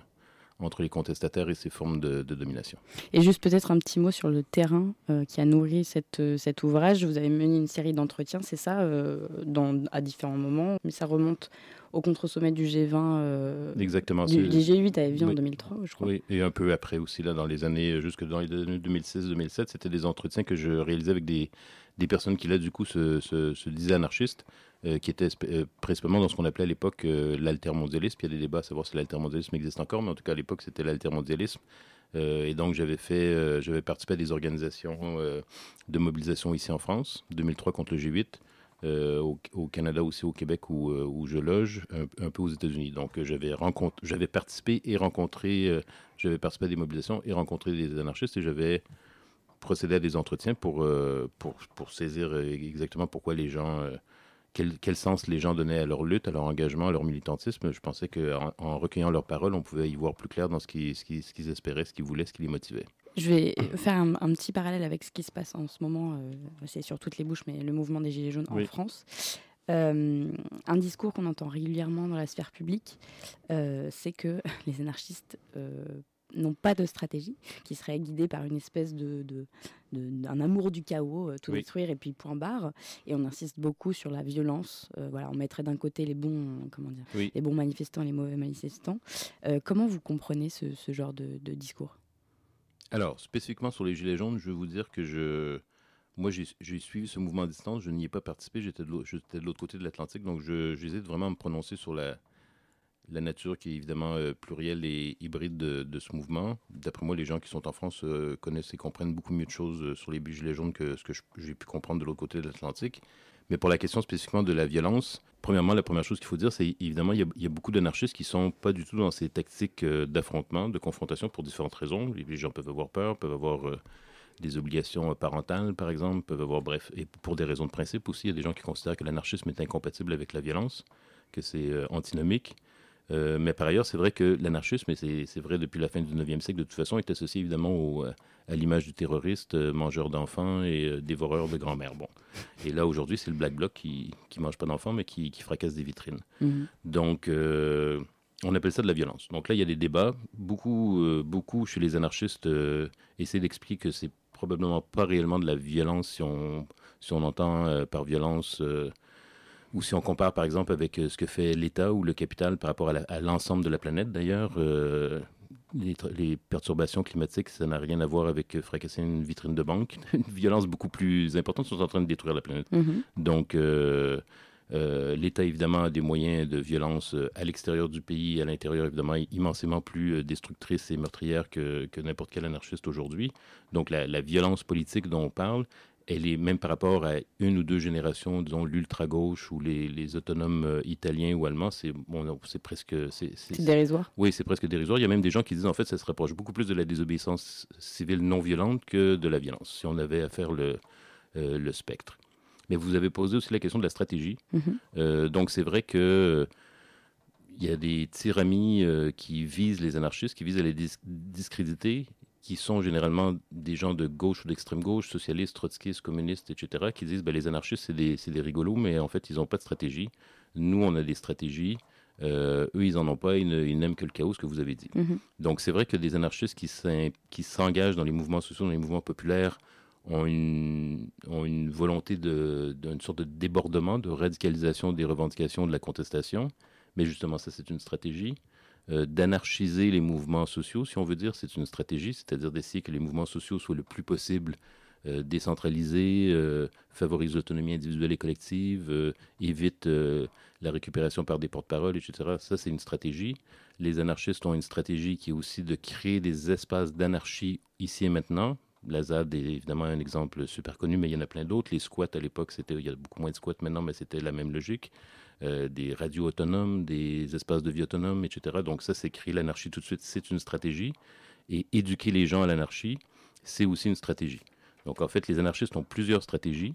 entre les contestataires et ces formes de, de domination. Et juste peut-être un petit mot sur le terrain euh, qui a nourri cette, euh, cet ouvrage. Vous avez mené une série d'entretiens, c'est ça, euh, dans, à différents moments, mais ça remonte au contre-sommet du G20. euh, Exactement. Du, du G8 à Evian en Oui. 2003, je crois. Oui, et un peu après aussi, là, dans les années, jusque dans les années 2006-2007, c'était des entretiens que je réalisais avec des, des personnes qui, là, du coup, se, se, se disaient anarchistes, euh, qui étaient sp- euh, principalement dans ce qu'on appelait à l'époque euh, l'altermondialisme. Il y a des débats à savoir si l'altermondialisme existe encore, mais en tout cas, à l'époque, c'était l'altermondialisme. Et donc, j'avais fait, j'avais participé à des organisations de mobilisation ici en France, 2003 contre le G8. euh, au, Canada aussi, au Québec où, je loge, un, peu aux États-Unis. Donc, j'avais rencontré, j'avais participé et rencontré, j'avais participé à des mobilisations et rencontré des anarchistes et j'avais procédé à des entretiens pour, saisir exactement pourquoi les gens, quel, quel sens les gens donnaient à leur lutte, à leur engagement, à leur militantisme? Je pensais qu'en en recueillant leurs paroles, on pouvait y voir plus clair dans ce qu'ils espéraient, ce qu'ils voulaient, ce qui les motivait. Je vais faire un, un petit parallèle avec ce qui se passe en ce moment, euh, c'est sur toutes les bouches, mais le mouvement des Gilets jaunes en. France. Euh, un discours qu'on entend régulièrement dans la sphère publique, euh, c'est que les anarchistes euh, n'ont pas de stratégie, qui serait guidée par une espèce de, de- de- d'un amour du chaos, euh, tout Oui. détruire et puis point barre. Et on insiste beaucoup sur la violence. Euh, voilà, on mettrait d'un côté les bons, comment dire, Oui. les bons manifestants et les mauvais manifestants. Euh, comment vous comprenez ce, ce genre de- de discours? Alors, spécifiquement sur les Gilets jaunes, je vais vous dire que je. Moi, j'ai j'ai suivi ce mouvement à distance, je n'y ai pas participé, j'étais de l'au- j'étais de l'autre côté de l'Atlantique, donc je- j'hésite vraiment à me prononcer sur la, la nature qui est évidemment euh, plurielle et hybride de, ce mouvement. D'après moi, les gens qui sont en France euh, connaissent et comprennent beaucoup mieux de choses euh, sur les Gilets jaunes que ce que j'ai pu comprendre de l'autre côté de l'Atlantique. Mais pour la question spécifiquement de la violence, premièrement, la première chose qu'il faut dire, c'est évidemment, il y a, y a beaucoup d'anarchistes qui sont pas du tout dans ces tactiques d'affrontement, de confrontation pour différentes raisons. Les, gens peuvent avoir peur, peuvent avoir des obligations parentales, par exemple, peuvent avoir, bref, et pour des raisons de principe aussi, il y a des gens qui considèrent que l'anarchisme est incompatible avec la violence, que c'est antinomique. Euh, mais par ailleurs, c'est vrai que l'anarchisme, et c'est vrai depuis la fin du 9e siècle de toute façon, est associé évidemment au, euh, à l'image du terroriste, euh, mangeur d'enfants et euh, dévoreur de grand-mère. Bon. Et là, aujourd'hui, c'est le Black Bloc qui ne mange pas d'enfants, mais qui, qui fracasse des vitrines. Mhm. Donc, on appelle ça de la violence. Donc là, il y a des débats. Beaucoup, beaucoup chez les anarchistes essaient d'expliquer que c'est probablement pas réellement de la violence si on, si on entend par violence ou si on compare par exemple avec euh, ce que fait l'État ou le capital par rapport à l'ensemble de la planète d'ailleurs, euh, les, perturbations climatiques, ça n'a rien à voir avec euh, fracasser une vitrine de banque. Une violence beaucoup plus importante sont en train de détruire la planète. Mhm. Donc, euh, euh, l'État, évidemment, a des moyens de violence à l'extérieur du pays à l'intérieur, évidemment, immensément plus destructrices et meurtrières que, que n'importe quel anarchiste aujourd'hui. Donc, la, la violence politique dont on parle, elle est même par rapport à une ou deux générations, disons l'ultra-gauche ou les, les autonomes euh, italiens ou allemands, c'est bon, c'est presque... C'est dérisoire. Oui, c'est presque dérisoire. Il y a même des gens qui disent, en fait, ça se rapproche beaucoup plus de la désobéissance civile non violente que de la violence, si on avait à faire le, euh, le spectre. Mais vous avez posé aussi la question de la stratégie. Mhm. Euh, donc, c'est vrai que il y a des tiramis euh, qui visent les anarchistes, qui visent à les dis- discréditer, qui sont généralement des gens de gauche ou d'extrême gauche, socialistes, trotskistes, communistes, etc., qui disent ben, les anarchistes, c'est des, des rigolos, mais en fait, ils n'ont pas de stratégie. Nous, on a des stratégies. Euh, eux, ils n'en ont pas. Ils, n'aiment que le chaos, ce que vous avez dit. Mhm. Donc, c'est vrai que des anarchistes qui s'engagent dans les mouvements sociaux, dans les mouvements populaires, ont une, ont une volonté d'une sorte de débordement, de radicalisation des revendications, de la contestation. Mais justement, ça, c'est une stratégie. Euh, d'anarchiser les mouvements sociaux, si on veut dire, c'est une stratégie, c'est-à-dire d'essayer que les mouvements sociaux soient le plus possible euh, décentralisés, euh, favorisent l'autonomie individuelle et collective, euh, évitent la récupération par des porte-paroles, etc. Ça, c'est une stratégie. Les anarchistes ont une stratégie qui est aussi de créer des espaces d'anarchie ici et maintenant. La ZAD est évidemment un exemple super connu, mais il y en a plein d'autres. Les squats à l'époque, c'était, il y a beaucoup moins de squats maintenant, mais c'était la même logique. Euh, des radios autonomes, des espaces de vie autonomes, etc. Donc ça, c'est créer l'anarchie tout de suite, c'est une stratégie. Et éduquer les gens à l'anarchie, c'est aussi une stratégie. Donc en fait, les anarchistes ont plusieurs stratégies.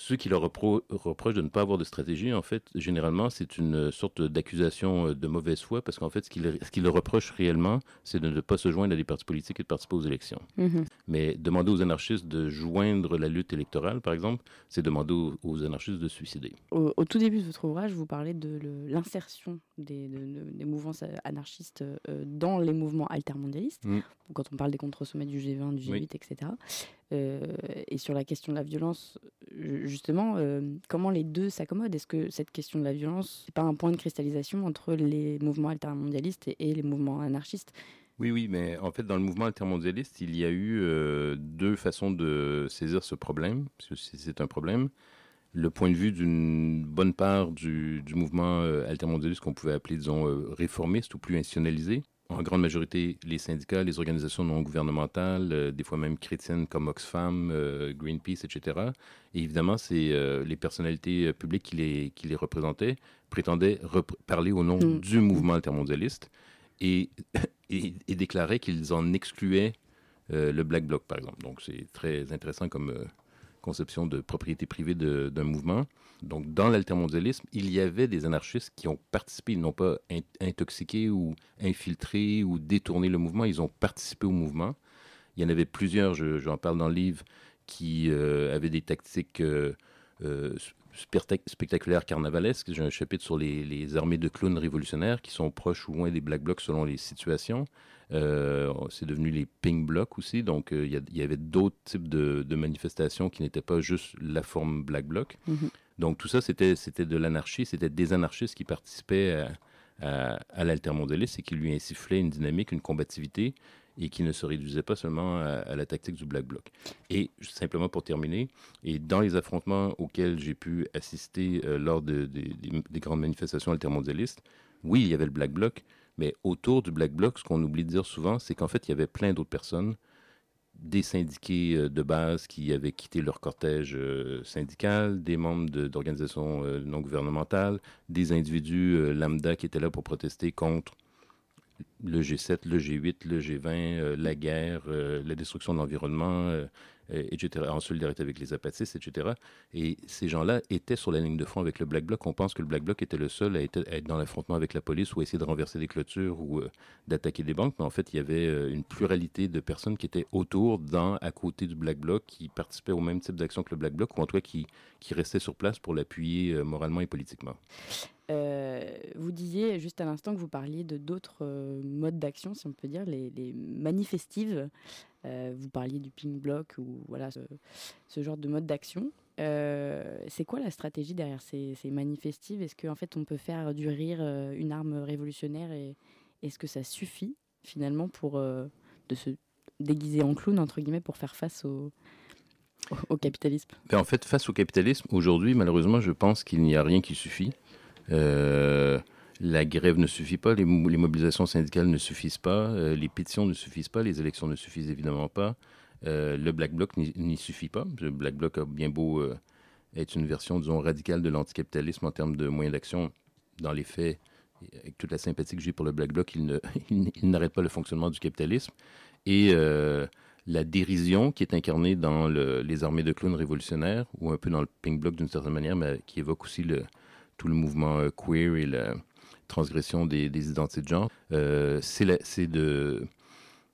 Ceux qui leur repro- reprochent de ne pas avoir de stratégie, en fait, généralement, c'est une sorte d'accusation euh, de mauvaise foi, parce qu'en fait, ce qu'ils qu'ils leur reprochent réellement, c'est de ne pas se joindre à des partis politiques et de participer aux élections. Mhm. Mais demander aux anarchistes de joindre la lutte électorale, par exemple, c'est demander aux, aux anarchistes de se suicider. Au, au tout début de votre ouvrage, vous parlez de l'insertion des, de- de- des mouvements euh, anarchistes euh, dans les mouvements altermondialistes. Mm. Quand on parle des contre-sommets du G20, du G8, Oui. etc. Euh, et sur la question de la violence, ju- justement, euh, comment les deux s'accommodent? Est-ce que cette question de la violence, c'est pas un point de cristallisation entre les mouvements altermondialistes et, les mouvements anarchistes? Oui, oui, mais en fait, dans le mouvement altermondialiste, il y a eu euh, deux façons de saisir ce problème, parce que c'est un problème. Le point de vue d'une bonne part du, mouvement euh, altermondialiste qu'on pouvait appeler, disons, réformiste ou plus institutionnalisé. En grande majorité, les syndicats, les organisations non gouvernementales, euh, des fois même chrétiennes comme Oxfam, euh, Greenpeace, etc. Et évidemment, c'est euh, les personnalités publiques qui les, qui les représentaient prétendaient parler au nom Mm. du mouvement altermondialiste et, et, et déclaraient qu'ils en excluaient le Black Bloc, par exemple. Donc, c'est très intéressant comme conception de propriété privée d'un mouvement. Donc, dans l'altermondialisme, il y avait des anarchistes qui ont participé, ils n'ont pas in- intoxiqué ou infiltré ou détourné le mouvement, ils ont participé au mouvement. Il y en avait plusieurs, je- j'en parle dans le livre, qui euh, avaient des tactiques euh, euh, spectac- spectaculaires carnavalesques. J'ai un chapitre sur les, les armées de clowns révolutionnaires qui sont proches ou loin des Black Blocs selon les situations. Euh, c'est devenu les Pink Blocs aussi. Donc, euh, il y avait d'autres types de, de manifestations qui n'étaient pas juste la forme Black Bloc. Mhm. Donc, tout ça, c'était c'était de l'anarchie. C'était des anarchistes qui participaient à, à, à l'altermondialisme et qui lui insufflaient une dynamique, une combativité et qui ne se réduisait pas seulement à, à la tactique du Black Bloc. Et simplement pour terminer, et dans les affrontements auxquels j'ai pu assister euh, lors de- de- des- des grandes manifestations altermondialistes, oui, il y avait le Black Bloc, mais autour du Black Bloc, ce qu'on oublie de dire souvent, c'est qu'en fait, il y avait plein d'autres personnes, des syndiqués euh, de base qui avaient quitté leur cortège euh, syndical, des membres d'organisations euh, non gouvernementales, des individus lambda qui étaient là pour protester contre le G7, le G8, le G20, euh, la guerre, la destruction de l'environnement, etc., en solidarité avec les apatistes, etc. Et ces gens-là étaient sur la ligne de front avec le Black Bloc. On pense que le Black Bloc était le seul à être, dans l'affrontement avec la police ou à essayer de renverser des clôtures ou euh, d'attaquer des banques. Mais en fait, il y avait euh, une pluralité de personnes qui étaient autour, dans, à côté du Black Bloc, qui participaient au même type d'action que le Black Bloc, ou en tout cas qui, qui restaient sur place pour l'appuyer euh, moralement et politiquement. Euh, vous disiez juste à l'instant que vous parliez de d'autres euh, modes d'action, si on peut dire, les, manifestives. Euh, vous parliez du pink block ou voilà ce, genre de mode d'action. C'est quoi la stratégie derrière ces, manifestives? Est-ce qu'en fait on peut faire du rire une arme révolutionnaire et est-ce que ça suffit finalement pour de se déguiser en clown entre guillemets pour faire face au capitalisme? Ben, en fait, face au capitalisme, aujourd'hui, malheureusement, je pense qu'il n'y a rien qui suffit. Euh, la grève ne suffit pas, les, les mobilisations syndicales ne suffisent pas, euh, les pétitions ne suffisent pas, les élections ne suffisent évidemment pas, euh, le Black Bloc n'y suffit pas. Le Black Bloc a bien beau être une version, disons, radicale de l'anticapitalisme en termes de moyens d'action. Dans les faits, avec toute la sympathie que j'ai pour le Black Bloc, il n'arrête pas le fonctionnement du capitalisme. Et la dérision qui est incarnée dans le- les armées de clowns révolutionnaires, ou un peu dans le Pink Bloc d'une certaine manière, mais qui évoque aussi le, tout le mouvement euh, queer et la transgression des, identités de genre, euh, c'est de,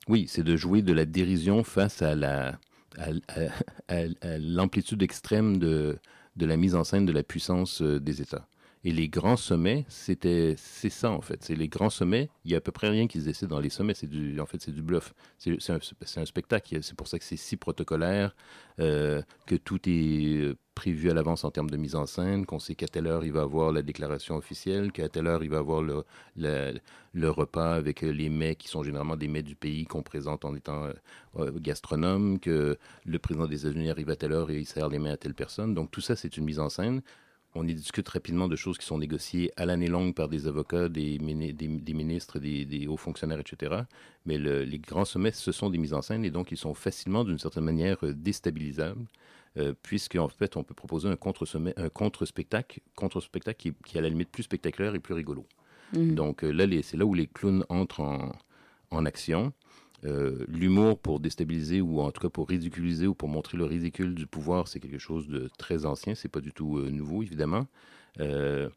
oui, c'est de jouer de la dérision face à la, à l'amplitude extrême de, de la mise en scène de la puissance euh, des États. Et les grands sommets, c'était, c'est ça en fait. C'est les grands sommets. Il y a à peu près rien qui se décide dans les sommets. C'est du, en fait, c'est du bluff. C'est, un, spectacle. C'est pour ça que c'est si protocolaire, euh, que tout est euh, prévu à l'avance en termes de mise en scène, qu'on sait qu'à telle heure il va avoir la déclaration officielle, qu'à telle heure il va avoir le, le, repas avec euh, les mets qui sont généralement des mets du pays qu'on présente en étant euh, gastronome, que le président des États-Unis arrive à telle heure et il sert les mains à telle personne. Donc tout ça, c'est une mise en scène. On y discute rapidement de choses qui sont négociées à l'année longue par des avocats, des, mini- des, des ministres, des, des hauts fonctionnaires, etc. Mais le- les grands sommets, ce sont des mises en scène et donc ils sont facilement, d'une certaine manière, euh, déstabilisables, euh, puisqu'en fait, on peut proposer un contre-sommet, un contre-spectacle, contre-spectacle qui, qui est à la limite plus spectaculaire et plus rigolo. Mhm. Donc euh, là, c'est là où les clowns entrent en, en action. Euh, L'humour pour déstabiliser ou en tout cas pour ridiculiser ou pour montrer le ridicule du pouvoir, c'est quelque chose de très ancien. C'est pas du tout euh, nouveau, évidemment. Euh,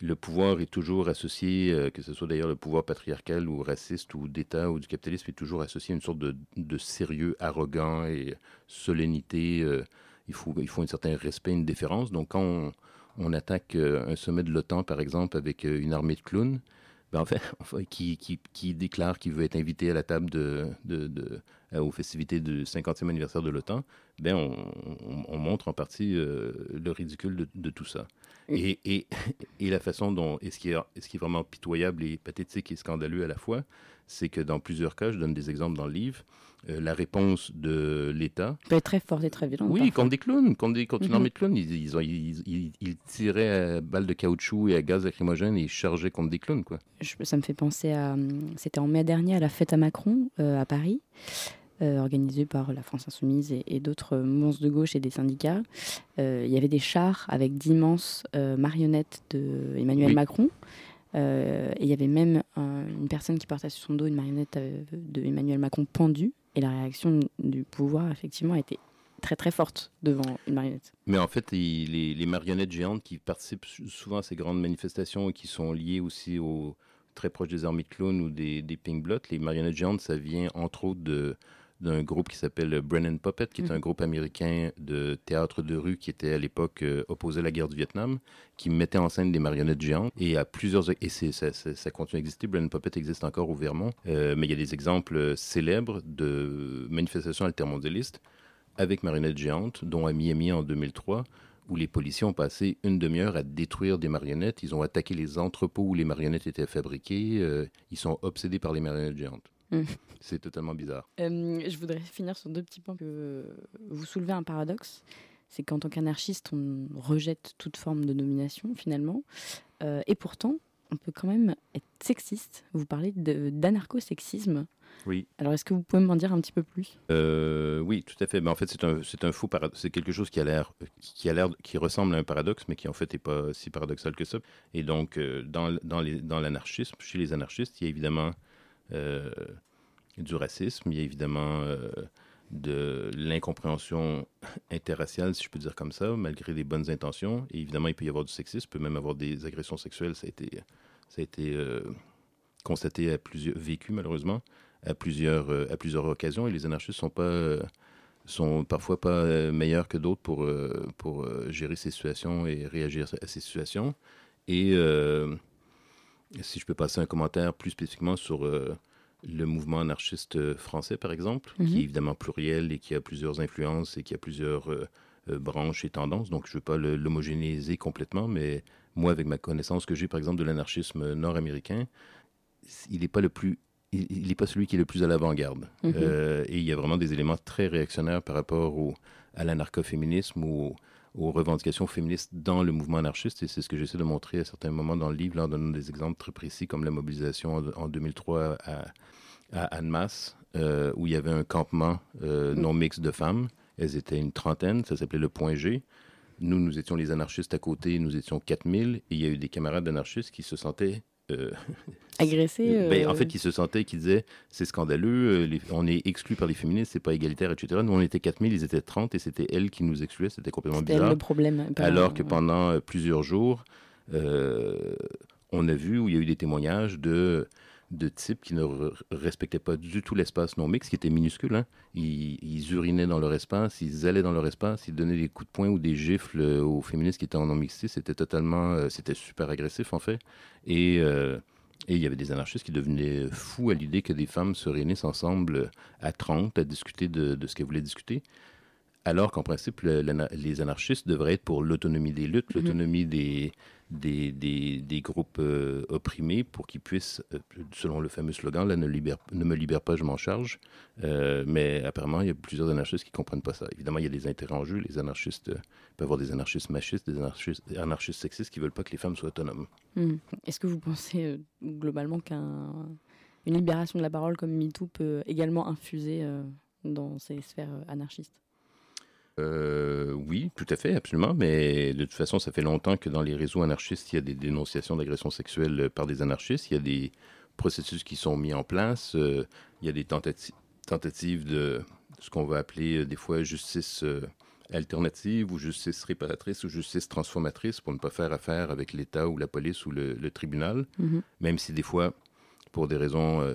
le pouvoir est toujours associé, que ce soit d'ailleurs le pouvoir patriarcal ou raciste ou d'État ou du capitalisme, est toujours associé à une sorte de, de sérieux arrogant et solennité. il, faut, il faut un certain respect, une déférence. Donc quand on, attaque un sommet de l'OTAN, par exemple, avec une armée de clowns, ben, enfin, qui, déclare qu'il veut être invité à la table de, euh, aux festivités du 50e anniversaire de l'OTAN, ben on, on- on montre en partie euh, le ridicule de tout ça. Et, et, et la façon dont, et ce qui, est, ce qui est vraiment pitoyable et pathétique et scandaleux à la fois, c'est que dans plusieurs cas, je donne des exemples dans le livre, euh, la réponse de l'État peut être très forte et très violente. oui, parfois. contre des clowns, contre, des, contre une Mhm. armée de clowns. Ils, ils, ont- ils- ils- tiraient à balles de caoutchouc et à gaz lacrymogène et ils chargeaient contre des clowns, quoi. Je- ça me fait penser à. hum, C'était en mai dernier à la fête à Macron, euh, à Paris, euh, organisée par la France Insoumise et, et d'autres mouvements de gauche et des syndicats. Euh, il y avait des chars avec d'immenses euh, marionnettes de Emmanuel Oui. Macron. Euh, et il y avait même un- une personne qui portait sur son dos une marionnette euh, de Emmanuel Macron pendue. Et la réaction du pouvoir, effectivement, a été très très forte devant une marionnette. Mais en fait, les, les marionnettes géantes qui participent sou- souvent à ces grandes manifestations et qui sont liées aussi aux très proches des armées de clowns ou des, des Pink Blots, les marionnettes géantes, ça vient entre autres de d'un groupe qui s'appelle Brennan Puppet, qui est un Mhm. groupe américain de théâtre de rue qui était à l'époque euh, opposé à la guerre du Vietnam, qui mettait en scène des marionnettes géantes. Et à plusieurs et c'est, ça, ça- ça continue à exister. Brennan Puppet existe encore au Vermont, Euh, mais il y a des exemples euh, célèbres de manifestations altermondialistes avec marionnettes géantes, dont à Miami en 2003, où les policiers ont passé une demi-heure à détruire des marionnettes. Ils ont attaqué les entrepôts où les marionnettes étaient fabriquées. Euh, ils sont obsédés par les marionnettes géantes. Mm. C'est totalement bizarre. Euh, je voudrais finir sur deux petits points que vous soulevez un paradoxe. C'est qu'en tant qu'anarchiste, on rejette toute forme de domination finalement. Euh, et pourtant, on peut quand même être sexiste. Vous parlez de- d'anarcho-sexisme. Oui. Alors, est-ce que vous pouvez m'en dire un petit peu plus? Euh, oui, tout à fait. Mais en fait, c'est un, c'est un faux paradoxe. C'est quelque chose qui a l'air, qui a l'air, qui ressemble à un paradoxe, mais qui en fait n'est pas si paradoxal que ça. Et donc, dans, dans, les, dans l'anarchisme, chez les anarchistes, il y a évidemment euh, du racisme, il y a évidemment euh, de l'incompréhension interraciale, si je peux dire comme ça, malgré des bonnes intentions. Et évidemment, il peut y avoir du sexisme, il peut même avoir des agressions sexuelles. Ça a été, ça a été euh, constaté à plusieurs, vécu malheureusement à plusieurs, euh, à plusieurs occasions. Et les anarchistes sont pas, euh, sont parfois pas euh, meilleurs que d'autres pour, euh, pour euh, gérer ces situations et réagir à ces situations. Et euh, si je peux passer un commentaire plus spécifiquement sur euh, le mouvement anarchiste français, par exemple, Mhm. qui est évidemment pluriel et qui a plusieurs influences et qui a plusieurs euh, euh, branches et tendances, donc je ne veux pas l'homogénéiser complètement, mais moi, avec ma connaissance que j'ai, par exemple, de l'anarchisme nord-américain, il n'est pas le plus il n'est pas celui qui est le plus à l'avant-garde. Mhm. Euh, et il y a vraiment des éléments très réactionnaires par rapport au, à l'anarcho-féminisme ou aux revendications féministes dans le mouvement anarchiste. Et c'est ce que j'essaie de montrer à certains moments dans le livre, là, en donnant des exemples très précis, comme la mobilisation en, en 2003 à, à Annemasse, euh, où il y avait un campement euh, non mixte de femmes. Elles étaient une trentaine, ça s'appelait le Point G. Nous, nous étions les anarchistes à côté, nous étions 4000, et il y a eu des camarades anarchistes qui se sentaient... euh, Agressés, euh, ben, En fait, qui se sentaient, qui disaient, c'est scandaleux, euh, les- on est exclus par les féministes, c'est pas égalitaire, etc. Nous, on était 4000, ils étaient 30, et c'était elles qui nous excluaient, c'était complètement bizarre. le problème, Alors que pendant euh, plusieurs jours, euh, on a vu où il y a eu des témoignages de, de types qui ne re- respectaient pas du tout l'espace non mixte, qui était minuscule. hein. Ils, ils urinaient dans leur espace, ils allaient dans leur espace, ils donnaient des coups de poing ou des gifles euh, aux féministes qui étaient en non mixité. C'était totalement, euh, c'était super agressif en fait. Et euh, et il y avait des anarchistes qui devenaient fous à l'idée que des femmes se réunissent ensemble à 30 à discuter de, de ce qu'elles voulaient discuter. Alors qu'en principe, le- les anarchistes devraient être pour l'autonomie des luttes, Mhm. l'autonomie des, des, des, des groupes euh, opprimés pour qu'ils puissent, euh, selon le fameux slogan, là, ne, libère, ne me libère pas, je m'en charge. Euh, mais apparemment, il y a plusieurs anarchistes qui ne comprennent pas ça. Évidemment, il y a des intérêts en jeu. Les anarchistes, y avoir des anarchistes machistes, des anarchistes, des anarchistes sexistes qui ne veulent pas que les femmes soient autonomes. Hmm. Est-ce que vous pensez globalement qu'une libération de la parole comme MeToo peut également infuser dans ces sphères anarchistes? Euh, oui, tout à fait, absolument. Mais de toute façon, ça fait longtemps que dans les réseaux anarchistes, il y a des dénonciations d'agressions sexuelles euh, par des anarchistes. Il y a des processus qui sont mis en place. Euh, il y a des tentati- tentatives de ce qu'on va appeler euh, des fois justice alternative ou justice réparatrice ou justice transformatrice pour ne pas faire affaire avec l'État ou la police ou le, le tribunal. Mhm. Même si des fois, pour des raisons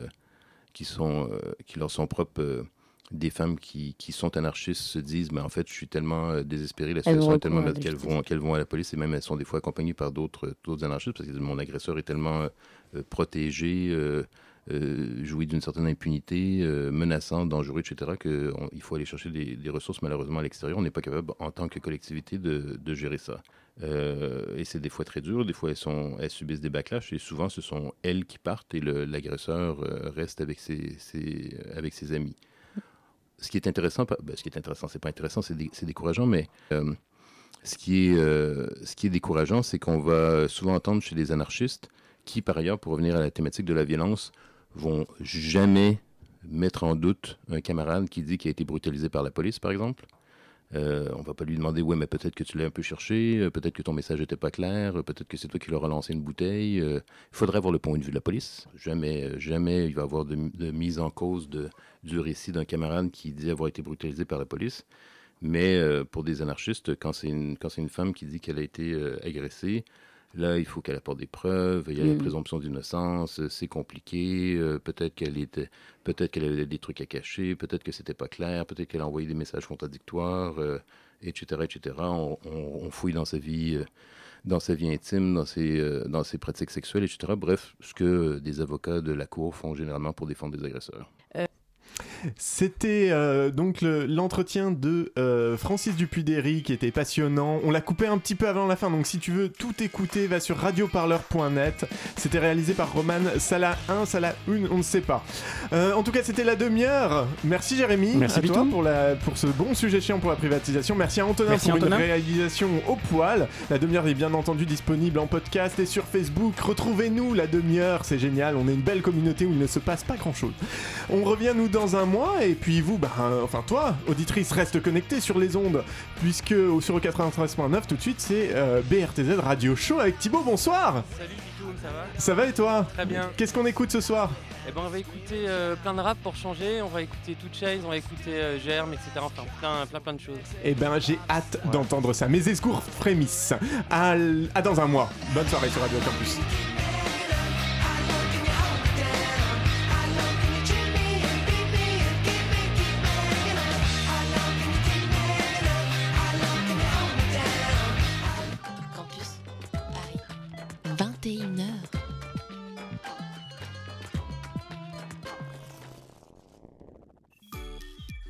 qui, sont, qui leur sont propres, des femmes qui, qui sont anarchistes se disent, mais en fait, je suis tellement euh, désespérée, la situation est tellement qu'elles vont, qu'elles vont à la police et même elles sont des fois accompagnées par d'autres d'autres anarchistes parce que mon agresseur est tellement euh, euh, protégé, euh, euh, jouit d'une certaine impunité, euh, menaçant, dangereux, etc., qu'il faut aller chercher des, des ressources malheureusement à l'extérieur. On n'est pas capable, en tant que collectivité, de, de gérer ça. Euh, et c'est des fois très dur, des fois elles, sont, elles subissent des backlash et souvent ce sont elles qui partent et l'agresseur euh, reste avec ses, ses- avec ses amis. Ce qui est intéressant, ben, ce qui est intéressant, c'est pas intéressant, c'est décourageant, mais euh, ce, qui est, euh, ce qui est décourageant, c'est qu'on va souvent entendre chez les anarchistes qui, par ailleurs, pour revenir à la thématique de la violence, vont jamais mettre en doute un camarade qui dit qu'il a été brutalisé par la police, par exemple. Euh, on va pas lui demander, ouais, mais peut-être que tu l'as un peu cherché, euh, peut-être que ton message n'était pas clair, euh, peut-être que c'est toi qui leur as lancé une bouteille. euh, Il faudrait avoir le point de vue de la police. Jamais, jamais il va y avoir de, mise en cause de, du récit d'un camarade qui dit avoir été brutalisé par la police. Mais pour des anarchistes, quand c'est une, une femme qui dit qu'elle a été agressée, là, il faut qu'elle apporte des preuves, il y a la Mm. présomption d'innocence, c'est compliqué, euh, peut-être qu'elle était, peut-être qu'elle avait des trucs à cacher, peut-être que c'était pas clair, peut-être qu'elle a envoyé des messages contradictoires, euh, etc., etc. On, on- on fouille dans sa vie, euh, dans sa vie intime, dans ses, dans ses pratiques sexuelles, etc. Bref, ce que des avocats de la cour font généralement pour défendre des agresseurs. C'était euh, donc le- l'entretien de euh, Francis Dupuy-Derry qui était passionnant. On l'a coupé un petit peu avant la fin, donc si tu veux tout écouter, va sur radioparleur.net. C'était réalisé par Roman Salah 1, Salah 1, on ne sait pas. Euh, en tout cas, c'était la demi-heure. Merci Jérémy Merci, à toi pour, la, pour ce bon sujet chiant pour la privatisation. Merci à Antonin Merci, pour Antonin. une réalisation au poil. La demi-heure est bien entendu disponible en podcast et sur Facebook. Retrouvez-nous la demi-heure, c'est génial. On est une belle communauté où il ne se passe pas grand-chose. On revient nous dans un mois et puis vous, bah, enfin toi, auditrice, reste connecté sur les ondes puisque au- sur le 93.9 tout de suite c'est euh, BRTZ Radio Show avec Thibaut. Bonsoir. Salut Pitoum, ça va? Ça va et toi? Très bien. Qu'est-ce qu'on écoute ce soir? Eh ben on va écouter euh, plein de rap pour changer, on va écouter Two Chainz, on va écouter euh, Germe, etc. Enfin plein, plein plein de choses. Eh ben j'ai hâte d'entendre ça. Mes escours frémissent. À dans un mois. Bonne soirée sur Radio Campus.